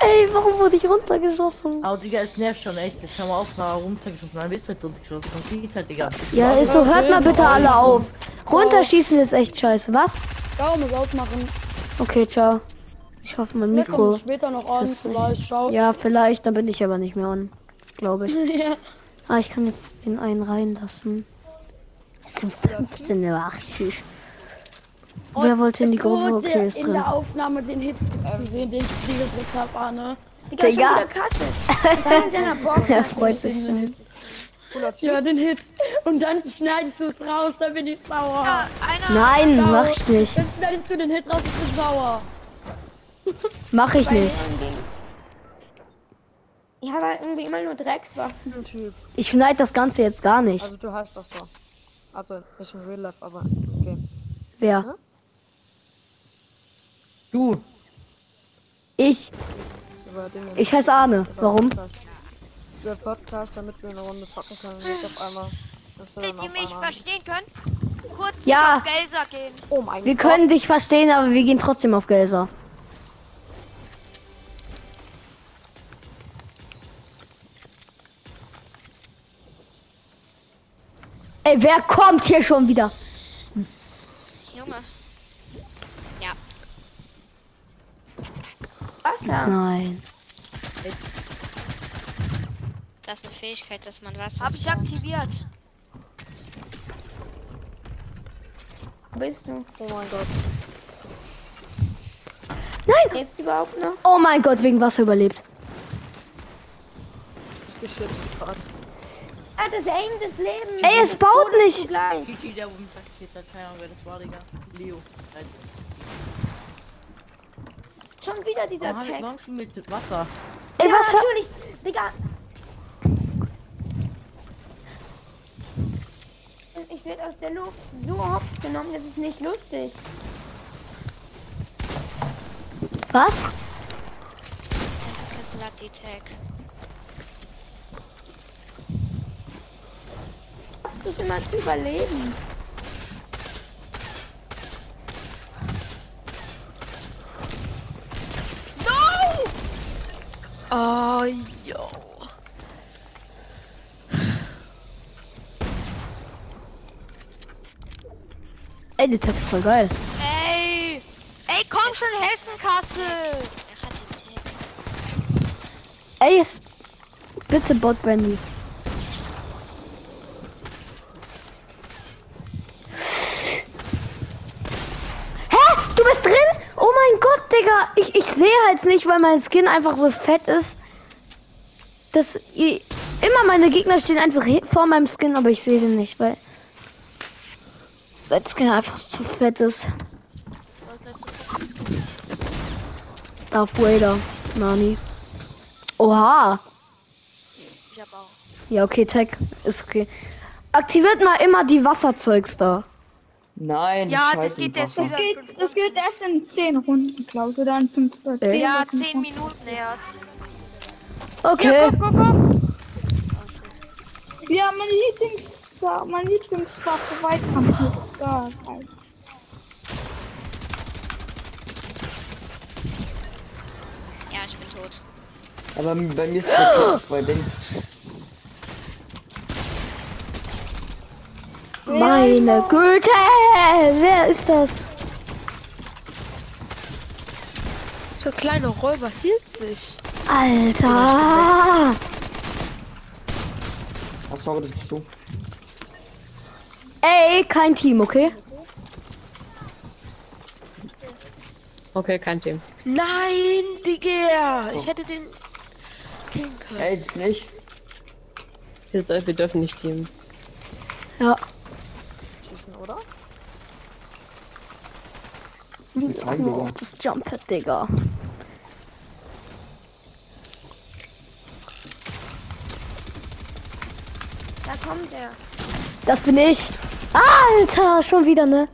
ey, warum wurde ich runtergeschossen? Aber Digga, es nervt schon echt. Jetzt haben wir auch mal runtergeschossen. Dann bist du halt runtergeschossen. Man sieht halt, Digga. Ja, ist so, hört mal bitte alle auf. Runterschießen ist echt scheiße, was? Daumen muss ausmachen. Okay, ciao. Ich hoffe, mein Mikro. später noch an, ist nicht- vielleicht schau. Ja, vielleicht, dann bin ich aber nicht mehr on. Glaube ich. ja. Ah, ich kann jetzt den einen reinlassen. Es sind 15 Uhr 80. Wer wollte in die Gruppe? so Okay, ist in drin. der Aufnahme den Hit zu sehen, den ich dir gedrückt habe, Arne. Digga, schon Digga. wieder seiner Box. Er freut sich. Den Hit. Ja, den Hit. Und dann schneidest du es raus, dann bin ich sauer. Ja, einer. Nein, Sauer. mach ich nicht. Dann schneidest du den Hit raus, ich bin sauer. Mach ich nicht. Ich habe halt irgendwie immer nur Dreckswaffen. Typ. Ich schneide das Ganze jetzt gar nicht. Also du heißt doch so. Also nicht in Real Life, aber okay. Wer? Du, Ich. Ich heiße Arne. Warum? Podcast. Über Podcast, damit wir eine Runde zocken können. Nicht auf einmal. die auf mich einmal- verstehen können, kurz Ja. auf Gelser gehen. Oh mein Wir Gott. können dich verstehen, aber wir gehen trotzdem auf Gelser. Ey, wer kommt hier schon wieder? Junge. Ja. Wasser. Nein. Das ist eine Fähigkeit, dass man Wasser Hab ich spawnt. aktiviert. Wo bist du? Oh mein Gott. Lebst du überhaupt noch? Oh mein Gott, wegen Wasser überlebt. Ich geschüttet gerade. Ah, das Aim des Lebens. Ey, es baut nicht. Gigi, der hat keine Ahnung, wer das war, Digga. Leo. Also, Schon wieder dieser Warum, Tag. warum mit Wasser? Ey, ja, was natürlich. Digga. Ich werde aus der Luft so hops genommen, das ist nicht lustig. Was? Das ist Slutty Tag. Schaffst du es immer zu überleben? Oh, yo. Ey, der Text ist voll geil. Ey! Ey, komm schon, Hessenkassel! Er hat den. Ey, es- bitte Bot Bendy. Hä? Du bist drin? Oh mein Gott, Digga. Ich, ich halt nicht, weil mein Skin einfach so fett ist. Dass i- immer meine Gegner stehen einfach vor meinem Skin, aber ich sehe sie nicht, weil. Der Skin einfach zu fett ist. Darth Vader. Nani. Oha. Ich hab auch. Ja, okay, Tech ist okay. Aktiviert mal immer die Wasserzeugs da. Nein, Ja, das geht jetzt wieder. geht, fünf das geht erst in 10 Runden, glaube ich, oder in 5 oder 10. Ja, oder 5 10 Minuten erst. Okay. Ja, guck, guck, guck. Ja, mein Lieblings mein Lieblingswaffe Weitkampf ist da. halt. Ja, ich bin tot. Aber bei mir ist der Kopf bei den. Meine Güte. Wer ist das? So kleine Räuber hielt sich. Alter. Ach, sorry, das bist du. Ey, kein Team, okay? Okay, kein Team. Nein, Digga. Ich hätte den killen können. Ey, ist, wir dürfen nicht teamen. Ja. Schießen, oder? Guck mal Digga. auf das Jumppad, Digga. Da kommt er. Das bin ich. Alter, schon wieder, ne?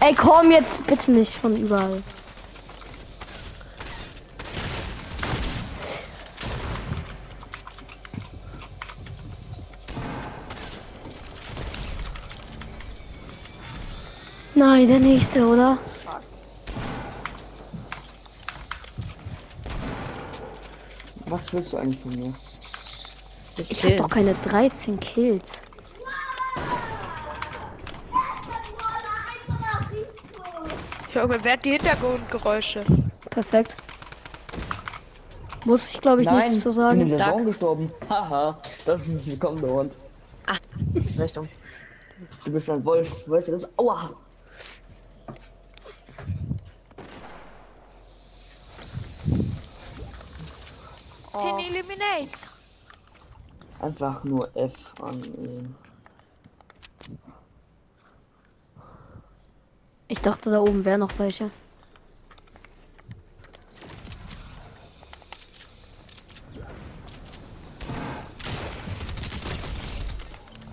Ey, komm jetzt bitte nicht von überall. Nein, der nächste, oder? Was willst du eigentlich von mir? Ich Ich habe doch keine 13 Kills. Junge, wer hat die Hintergrundgeräusche? Perfekt. Muss ich, glaube ich, Nein, nichts zu ich bin in sagen. der Zone gestorben. Haha, das ist nicht willkommen, der Hund. Richtung. Du bist ein Wolf, weißt du das? Aua! Den Eliminate. Einfach nur F an ihn. Ich dachte, da oben wäre noch welche.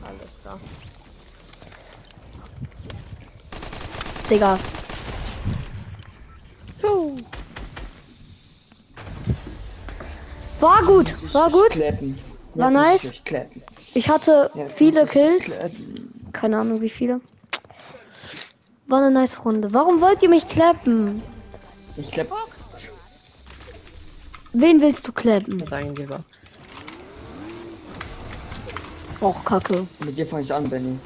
Alles klar. Digga. War gut, war gut. War nice. ich. Ich hatte viele ich Kills. Keine Ahnung wie viele. War eine nice Runde. Warum wollt ihr mich klappen? Ich klepp. Wen willst du klappen? Sagen wir mal. Och, Kacke. Mit dir fange ich an, Benny.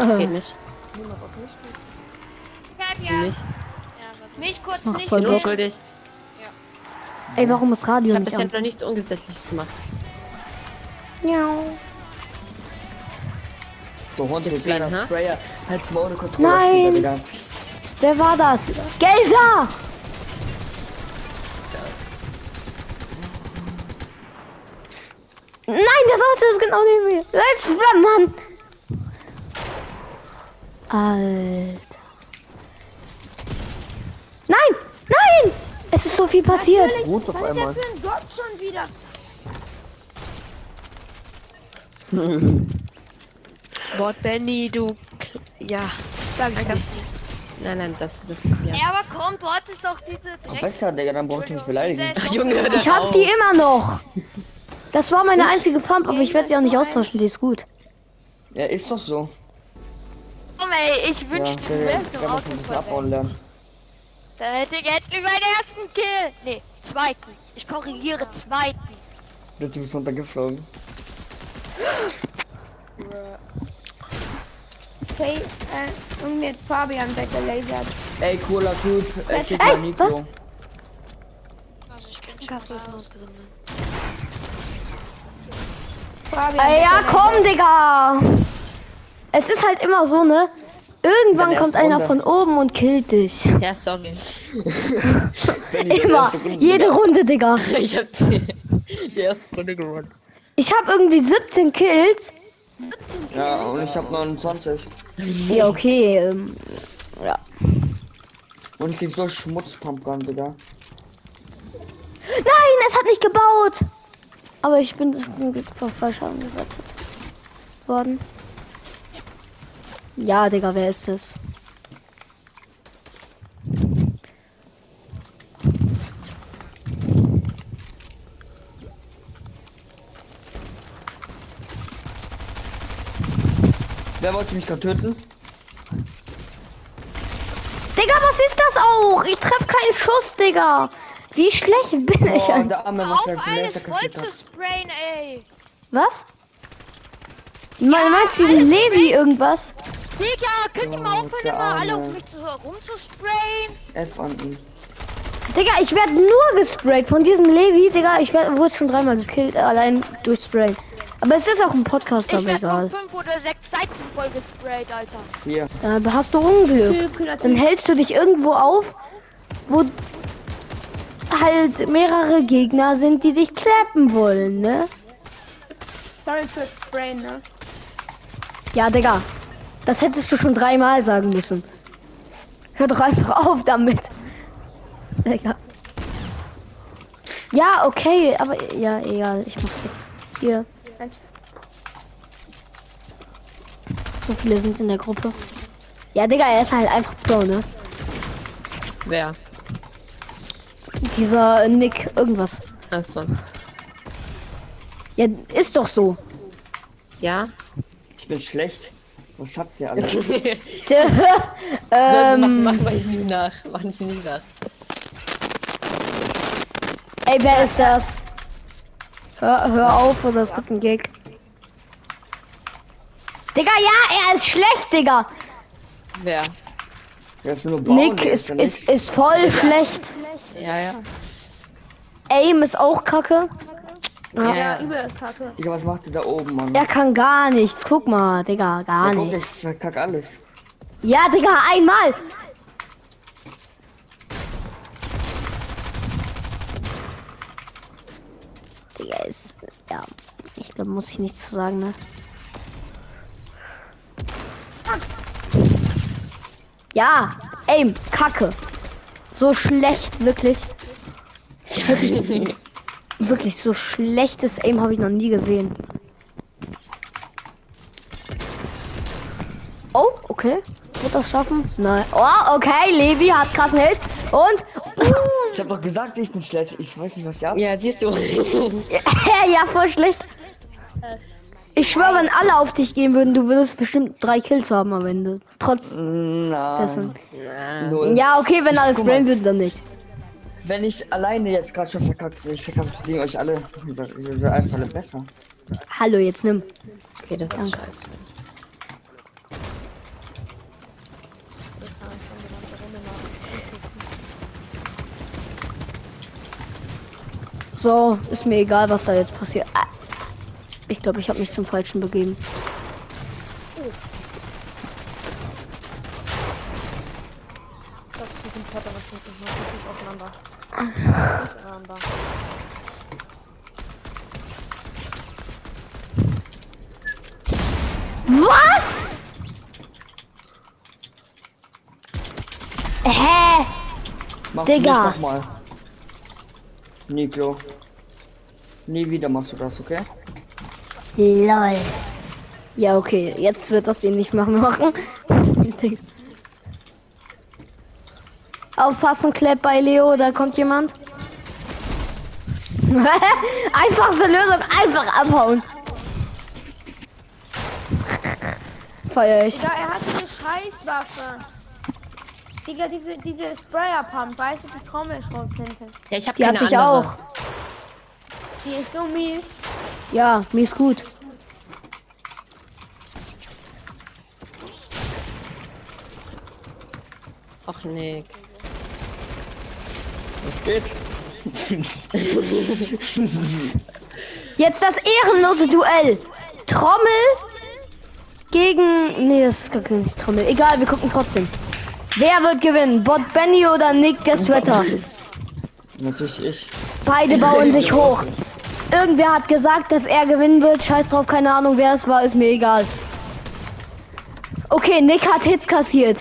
Äh, Geht nicht. Niemand auf mich. Hab ja. mich. Ja, was Mich kurz nicht. voll schuldig. Ey, warum ist Ich Radio habe nicht bisher noch nichts Ungesetzliches gemacht. Miau. So, Hund Deswegen, kleiner ha? Sprayer. Halt mal ohne Controller. Nein. Wer war das? Gelsa! Nein, das Auto ist genau neben mir. Let's run, Mann! Alter. Nein! Nein! Es ist so viel passiert. Gut auf einmal. für ein Gott schon wieder? Wort Benny, du. Ja, sag ich nicht. Nein, nein, das, das ist ja. Ja, aber komm, du hattest doch diese Dreck. Besser, Digga, dann brauch ich nicht beleidigen. Diese- Junge, hör Ich hab auf. die immer noch. Das war meine einzige Pump, aber ich werde sie auch nicht austauschen. Die ist gut. Ja, ist doch so. Komm, ey, ich Ja, wünschte, du der, wärst muss Auto ein bisschen von abbauen lernen. Dann hätte ich endlich meinen ersten Kill. Nee, zweiten. Ich korrigiere zweiten. Du bist runtergeflogen. Okay, äh, irgendwie hat Fabian weggelasert. Ey, cooler Typ. Ey, Ey, mal Mikro. was? Also ich bin schon raus. Fabian Ey, ja, komm, Digga. Es ist halt immer so, ne? Irgendwann kommt einer Runde. von oben und killt dich. Ja, sorry. Immer. Runde, Jede Digga. Runde, Digga. Ich hab die, die erste Runde gewonnen. Ich habe irgendwie 17 Kills. Ja, und ich hab 29. Ja, okay. Ähm, ja. Und ich krieg so Schmutzpumpgun, Digga. Nein, es hat nicht gebaut. Aber ich bin zum Glück vor Fallschaden gerettet worden. Ja, Digga, wer ist es? Wer wollte mich gerade töten? Digga, was ist das auch? Ich treffe keinen Schuss, Digga. Wie schlecht bin ich Oh, eigentlich? der arme, was Auf alles voll zu sprayen, ey. Was? Me meinst du diesen Levi irgendwas? Digga, könnt ihr mal Oh, aufhören, immer alle auf mich zu, rumzusprayen? F an ihn. Digga, ich werde nur gesprayt von diesem Levi, Digga. Ich werd, wurde schon dreimal gekillt, allein durch Sprayen. Aber es ist auch ein Podcast, Ich aber werde egal. fünf oder sechs Seiten voll gesprayt, Alter. Hier. Da hast du Unglück. Dann hältst du dich irgendwo auf, wo halt mehrere Gegner sind, die dich klappen wollen, ne? Sorry fürs Spray, ne? Ja, Digga. Das hättest du schon dreimal sagen müssen. Hör doch einfach auf damit. Digga. Ja, okay, aber ja, egal. Ich mach's jetzt. Hier. So viele sind in der Gruppe. Ja, Digga, er ist halt einfach Pro, ne? Wer? Dieser Nick, irgendwas. Achso. Ja, ist doch so. Ja? Ich bin schlecht. Was habt ihr alle? ähm, mach, ähm, mach ich nicht nach. Mach ich nicht nach. ey, wer ist das? Hör, hör auf, oder es gibt einen Gag. Digga, ja, er ist schlecht, Digga. Wer? Bauen, Nick der ist, ja ist, ist voll schlecht. Ja, ja. Aim ist auch kacke. Ja. Ja, übel kacke. Digga, was macht ihr da oben, Mann? Er kann gar nichts. Guck mal, Digga, gar ja, nichts. ich verkack alles. Ja, Digga, einmal. Digga, ist. Ja, ich glaube, muss ich nichts zu sagen, ne? Ja, Aim, Kacke. So schlecht, wirklich. Ich- wirklich, so schlechtes Aim habe ich noch nie gesehen. Oh, okay. Wird das schaffen? Nein. Oh, okay. Levi hat krassen Hit. Und. Ich hab doch gesagt, ich bin schlecht. Ich weiß nicht, was ihr habt. Ja, siehst du. ja, voll schlecht. Ich schwöre, wenn alle auf dich gehen würden, du würdest bestimmt drei Kills haben am Ende. Trotz Nein. dessen. Null. Ja, okay, wenn alles brain würden, dann nicht. Wenn ich alleine jetzt gerade schon verkackt bin, ich verkackt gegen euch alle. Ich sag, ich sag einfach alle besser. Hallo, jetzt nimm. Okay, das ist scheiße. So, ist mir egal, was da jetzt passiert. Ah. Ich glaube, ich habe mich zum Falschen begeben. Das mit dem Klettern, das bringt mich noch richtig auseinander. Was? Hä? Mach's Digga. nicht nochmal. Niklo. Nie wieder machst du das, okay? Lol. Ja, okay, jetzt wird das ihn nicht mehr machen. Aufpassen, Klepp bei Leo, da kommt jemand. Einfachste Lösung, einfach abhauen. Feier ich. Digga, er hat diese Scheißwaffe. Digga, diese, diese Sprayer-Pump, weißt du, die Trommelschrotflinte. Ja, ich hab Die keine hatte ich andere. auch. Die ist so mies. Ja, mir ist gut. Ach, Nick. Was geht? Jetzt das ehrenlose Duell. Trommel gegen. Nee, das ist gar kein Trommel. Egal, wir gucken trotzdem. Wer wird gewinnen? Bot Benny oder Nick der Sweater? Natürlich ich. Beide bauen sich hoch. Irgendwer hat gesagt, dass er gewinnen wird. Scheiß drauf, keine Ahnung, wer es war, ist mir egal. Okay, Nick hat Hits kassiert.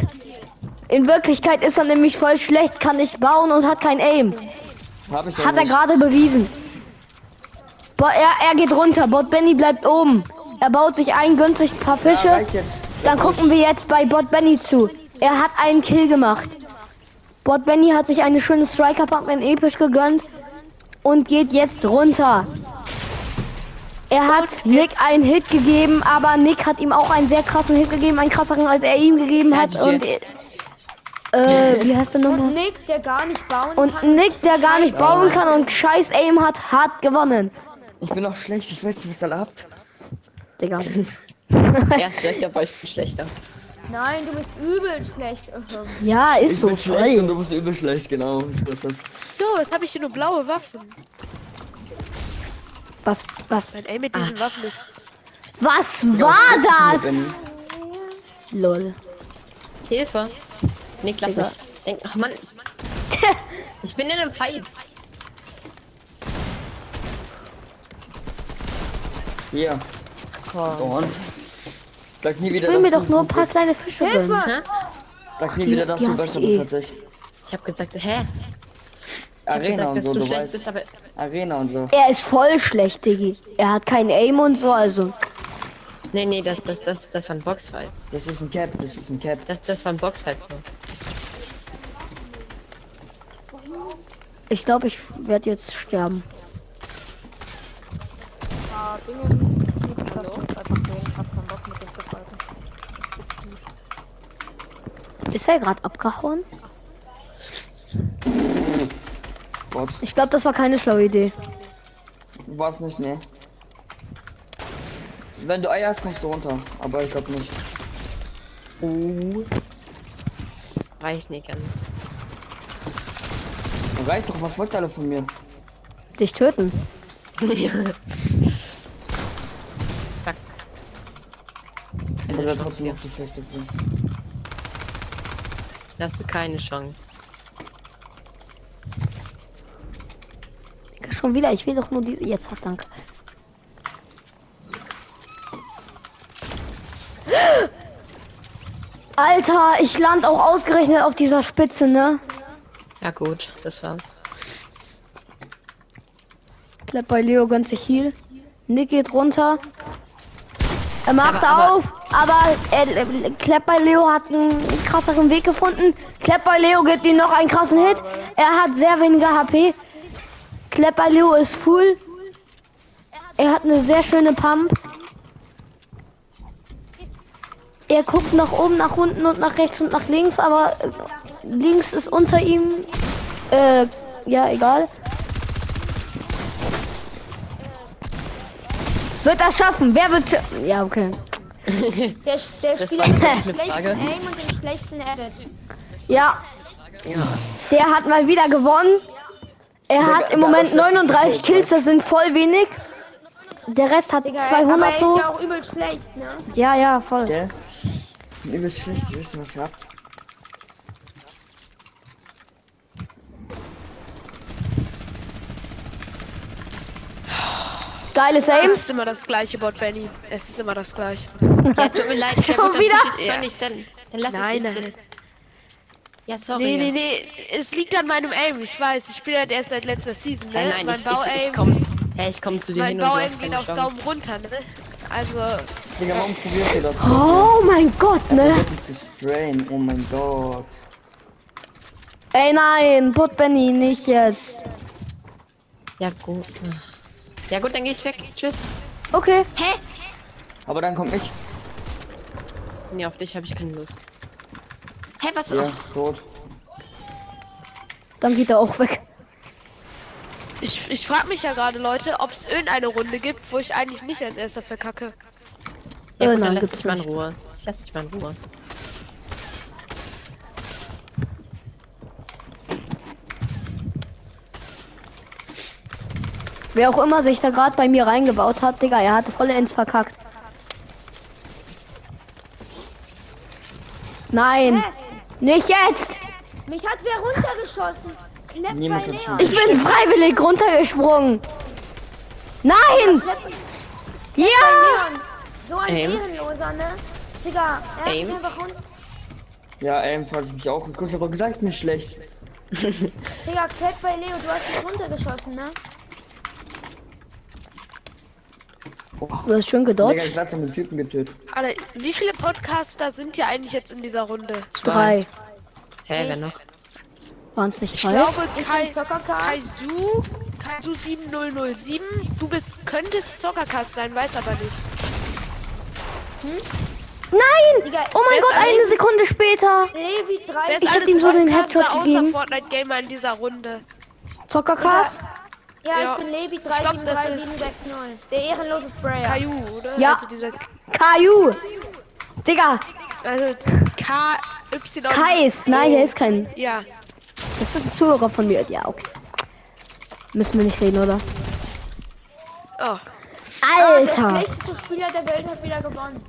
In Wirklichkeit ist er nämlich voll schlecht, kann nicht bauen und hat kein Aim. Hab ich Hat er gerade bewiesen. Bo er, er geht runter, Bot Benny bleibt oben. Er baut sich ein, gönnt sich ein paar Fische. Ja. Dann gucken wir jetzt bei Bot Benny zu. Er hat einen Kill gemacht. Bot Benny hat sich eine schöne Striker in episch gegönnt und geht jetzt runter. Er hat Nick einen Hit gegeben, aber Nick hat ihm auch einen sehr krassen Hit gegeben, einen krasseren als er ihm gegeben hat. Und. Äh, wie heißt der Und nochmal? Nick, der gar nicht bauen Und kann. Nick, der gar nicht bauen kann und scheiß Aim hat, hat gewonnen. Ich bin auch schlecht, ich weiß nicht, was ihr habt. Digga. Er ist schlechter, aber ich bin schlechter. Nein, du bist übel schlecht. Ja, ist Ich so bin schlecht und du bist übel schlecht, genau. So ist das. Jo, jetzt habe ich hier nur blaue Waffen. Was, was, Mein Aim mit diesen Waffen ist. was war das? Lol. Hilfe. Nick, lass mich. Denk, ach Mann. Ich bin in einem Fight. Hier. Und. Sag nie Ich wieder, will mir doch nur ein paar bist. kleine Fische gönnen. Hilfe! Sag nie die- wieder, dass du besser ich bist als ich. Ich habe gesagt, hä? Ich hab Arena gesagt, und so, du weißt. bist. Arena und so. Er ist voll schlecht, Diggi. Er hat kein Aim und so, also. Nee, nee, das, das, das, das war ein Boxfight. Das ist ein Cap, das ist ein Cap. Das, das war ein Boxfight. So. Ich glaube, ich werde jetzt sterben. Ah, Dingens, die lass mich einfach gehen. Ich hab keinen Bock mit dem zu fighten. Das ist jetzt gut. Ist er gerade abgehauen? Ich glaube, das war keine schlaue Idee. war's nicht, ne? Wenn du Eier hast, kommst du runter. Aber ich glaube nicht. Weiß nicht ganz. Reicht doch, was wollt ihr alle von mir? Dich töten. ja. Oder seid trotzdem noch zu schlecht dafür. Da hast du keine Chance. Schon wieder, ich will doch nur diese. Jetzt hat danke. Alter, ich land auch ausgerechnet auf dieser Spitze, ne? Ja gut, das war's. Klepp bei Leo gönnt sich Heal. Nick geht runter. Er macht aber- aber- auf, aber er, äh, Klepp bei Leo hat einen krasseren Weg gefunden. Klepp bei Leo gibt ihm noch einen krassen Hit. Er hat sehr weniger HP. Klepp bei Leo ist full. Er hat eine sehr schöne Pump. Er guckt nach oben, nach unten und nach rechts und nach links, aber äh, links ist unter ihm. Äh, ja, egal. Wird das schaffen? Wer wird scha Ja, okay. Der, der Das Spieler mit dem schlechten Frage. Aim und dem schlechten Edit. Ja. Der hat mal wieder gewonnen. Er Der- hat im Moment hat 39 Kills, das sind voll wenig. Der Rest hat Digga, aber 200 er ist so. ja auch übel schlecht, ne? Ja, ja, voll. Gell? Übelst schlecht, ihr wisst was ihr habt. Geiles Aim. Es ist immer das gleiche, Bot Benny. Es ist immer das gleiche. Ja, tut mir leid, wird dann wieder? jetzt nicht, dann, dann lass Nein, es. nein. Ja, sorry. Nee, nee, nee. Es liegt an meinem Aim. Ich weiß, ich spiele halt erst seit letzter Season, ne? Nein, nein, mein ich, ich, ich Bau-Aim komm. Hey, ich komm zu dir mein hin und Bau-Aim geht auf. Daumen runter, ne? Also, Digga, warum probiert ihr das? Oh mein Gott, ne? Sprayen, oh mein Gott. Ey, nein, Put Benny, nicht jetzt. Ja, gut. Ja, gut, dann geh ich weg. Tschüss. Okay. Hä? Aber dann komm ich. Nee, auf dich habe ich keine Lust. Hä, was? Ja, tot. Dann geht er auch weg. ich, ich frage mich ja gerade, Leute, ob es irgendeine Runde gibt, wo ich eigentlich nicht als erster verkacke. Ja, Ja, gut, dann lass dich mal in. Ruhe. Ich lass dich mal in Ruhe. Wer auch immer sich da gerade bei mir reingebaut hat, Digga, er hatte voll ins verkackt. Nein, nicht jetzt. Mich hat wer runtergeschossen. Klepp Niemand bei hat Leon. Ich bin freiwillig runtergesprungen. Nein. Ja. So ein Aim. Ehrenloser, ne? Digga, er hat Aim. mich einfach runter... Ja, ähm, frag ich mich auch. Ich hab's aber gesagt, nicht schlecht. Digga, Klepp bei Leo, du hast mich runtergeschossen, ne? Du hast schön Digga, gedodged. ich hab den Typen getötet. Alter, wie viele Podcaster sind hier eigentlich jetzt in dieser Runde? Drei. Hä, wer noch? Waren es nicht Ich drei? glaube, Kai. Kaisu, Kaisu 7007, du bist, könntest Zockercast sein, weiß aber nicht. Nein. Digga, Oh mein Gott, eine Sekunde später. Levi 3. Wer ist Ich hab ihm so den Headshot außer gegeben. Fortnite Gamer in dieser Runde? Zockercast. Ja, Ja. ich bin Levi Ich glaub, das 373760. Der ehrenlose Sprayer. Caillou, oder? Ja. Also dieser, Caillou. Digga, also K, Y. Kais. Nein, der ist kein. Ja. Das ist ein Zuhörer von mir. Ja, okay. Müssen wir nicht reden, oder? Oh. Der Alter. schlechteste Spieler der Welt hat wieder gewonnen.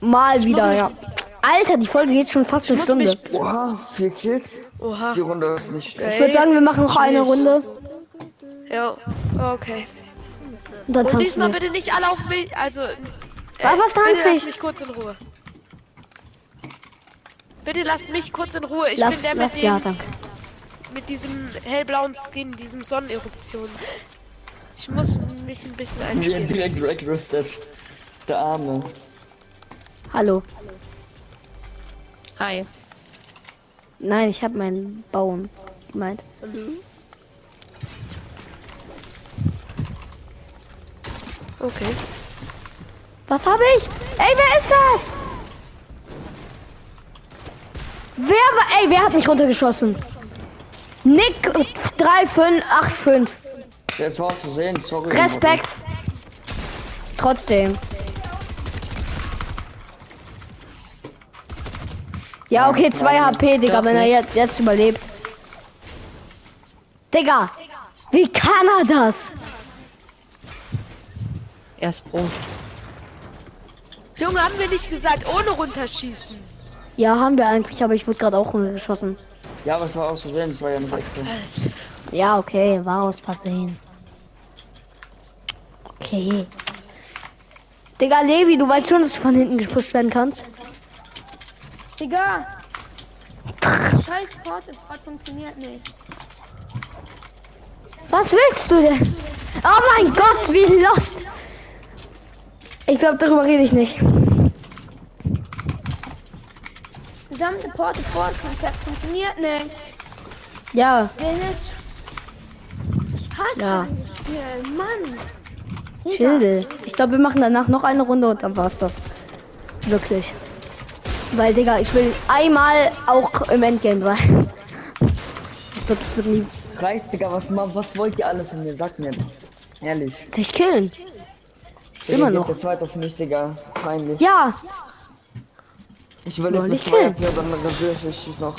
Mal wieder, ja. Alter, die Folge geht schon fast eine Stunde. Oha, vier Kills. Oha. Die Runde ist nicht schlecht. Ich würde sagen, wir machen noch eine. Runde. Ja. Okay. Und dann Und diesmal wir. bitte nicht alle auf mich. Also. Äh, Was, bitte tanzt lasst ich? mich kurz in Ruhe. Bitte lasst mich kurz in Ruhe. Ich Lass, bin der mit, lass, dem, ja, danke. mit diesem hellblauen Skin, diesem Sonneneruption. Ich muss mich ein bisschen Wie einspielen. direkt wegdriftet. Der Arme. Hallo. Hi. Nein, ich habe meinen Bauen gemeint. Okay. Was habe ich? Ey, wer ist das? Wer war. Ey, wer hat mich runtergeschossen? Nick 3585. Jetzt war es zu sehen, sorry. Respekt. Trotzdem. Ja, okay, 2 HP, Digga, wenn er jetzt, jetzt überlebt. Digga, wie kann er das? Er ist Pro. Junge, haben wir nicht gesagt, ohne runterschießen. Ja, haben wir eigentlich, aber ich wurde gerade auch runtergeschossen. Ja, aber es war aus Versehen, es war ja nicht extra. Ja, okay, war aus Versehen. Okay. Digga, Levi, du weißt schon, dass du von hinten gepusht werden kannst. Digga! Scheiß Port funktioniert nicht. Was willst du denn? Oh mein Gott, wie lost. Ich glaube, darüber rede ich nicht. Gesamte Port Konzept funktioniert nicht. Ja, Wenn es. Ich hasse Ja. dieses Spiel, Mann! Childe. Ich glaube, wir machen danach noch eine Runde und dann war's das. Wirklich. Weil, Digga, ich will einmal auch im Endgame sein. Ich glaube, das wird nie Reicht, Digga, was, was wollt ihr alle von mir? Sagt mir. Ehrlich. dich killen. Digga, Immer noch. Der zweite auf mich, Digga. Peinlich. Ja, Ich ich zwei killen? Dann rasiere ich noch.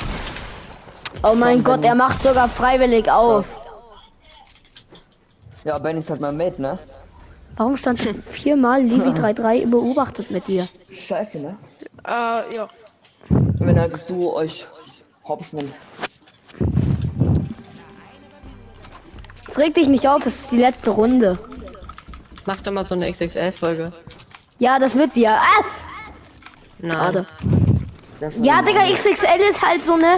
oh mein Gott, Benny. er macht sogar freiwillig auf. Ja, Benny ist halt mein Mate, ne? Warum stand viermal Levi 33 beobachtet mit dir? Scheiße, ne? Äh, ja. Wenn halt Duo euch hops nimmt. Jetzt reg dich nicht auf, es ist die letzte Runde. Mach doch mal so eine XXL-Folge. Ja, das wird sie ja. Ah, Nein. Ja, Digga, XXL ist halt so ne.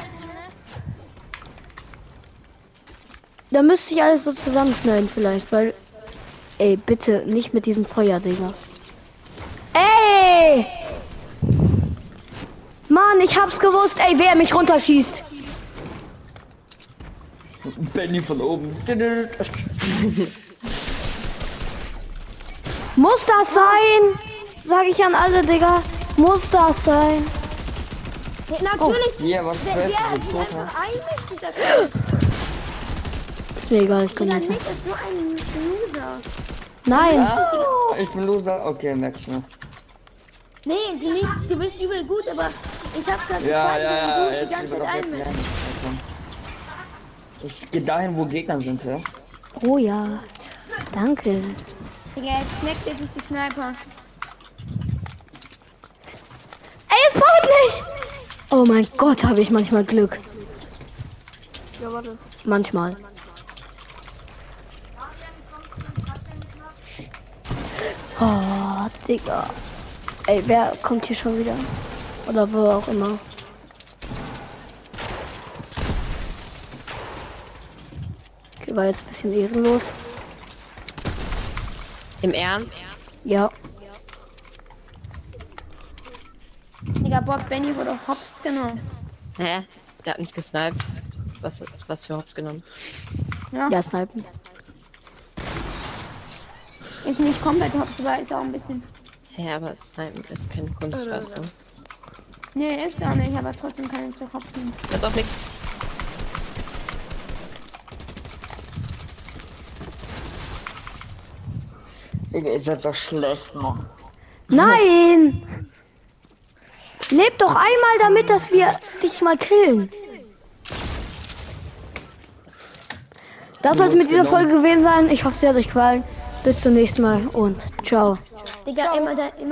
Da müsste ich alles so zusammenschneiden vielleicht, weil. Ey, bitte nicht mit diesem Feuer, Digga. Ey! Mann, ich hab's gewusst, ey, wer mich runterschießt. Benny von oben. Muss das sein? Sag ich an alle, Digga. Muss das sein? Natürlich! Ja, was Wer, fährst wer du ist so tot, einfach eilig, dieser Typ? Ist mir egal, ich komm Digga, jetzt. Nick ist so ein Loser. Nein. Ich bin Loser? Okay, merk ich mir. Nee, du, nicht, du bist übel gut, aber ich hab's gerade Ja, gezeigt, ja, ja, du die jetzt ganze Zeit jetzt lernen. Ich gehe dahin, wo Gegner sind, hä? Oh ja. Danke. Digga, jetzt snackt er sich die Sniper. Ey, es braucht nicht! Oh mein Gott, habe ich manchmal Glück. Ja, warte. Manchmal. Oh, Digga. Ey, wer kommt hier schon wieder? Oder wo auch immer. Okay, war jetzt ein bisschen ehrenlos. Im Ernst? Ja. Digga, Bob Benny wurde hops genommen. Hä? Der hat nicht gesniped. Was ist was für Hops genommen? Ja, snipen. Ist nicht komplett hops, aber ist auch ein bisschen. Hä, aber Snipen ist keine Kunstleistung. Nee, ist auch nicht, aber trotzdem kann ich so hops nehmen. Jetzt auch nicht. Digga, ihr seid so schlecht, Mann. Nein! Leb doch einmal damit, dass wir dich mal killen. Das sollte mit dieser Folge gewesen sein. Ich hoffe, sie hat euch gefallen. Bis zum nächsten Mal und ciao. Digga, immer, da, immer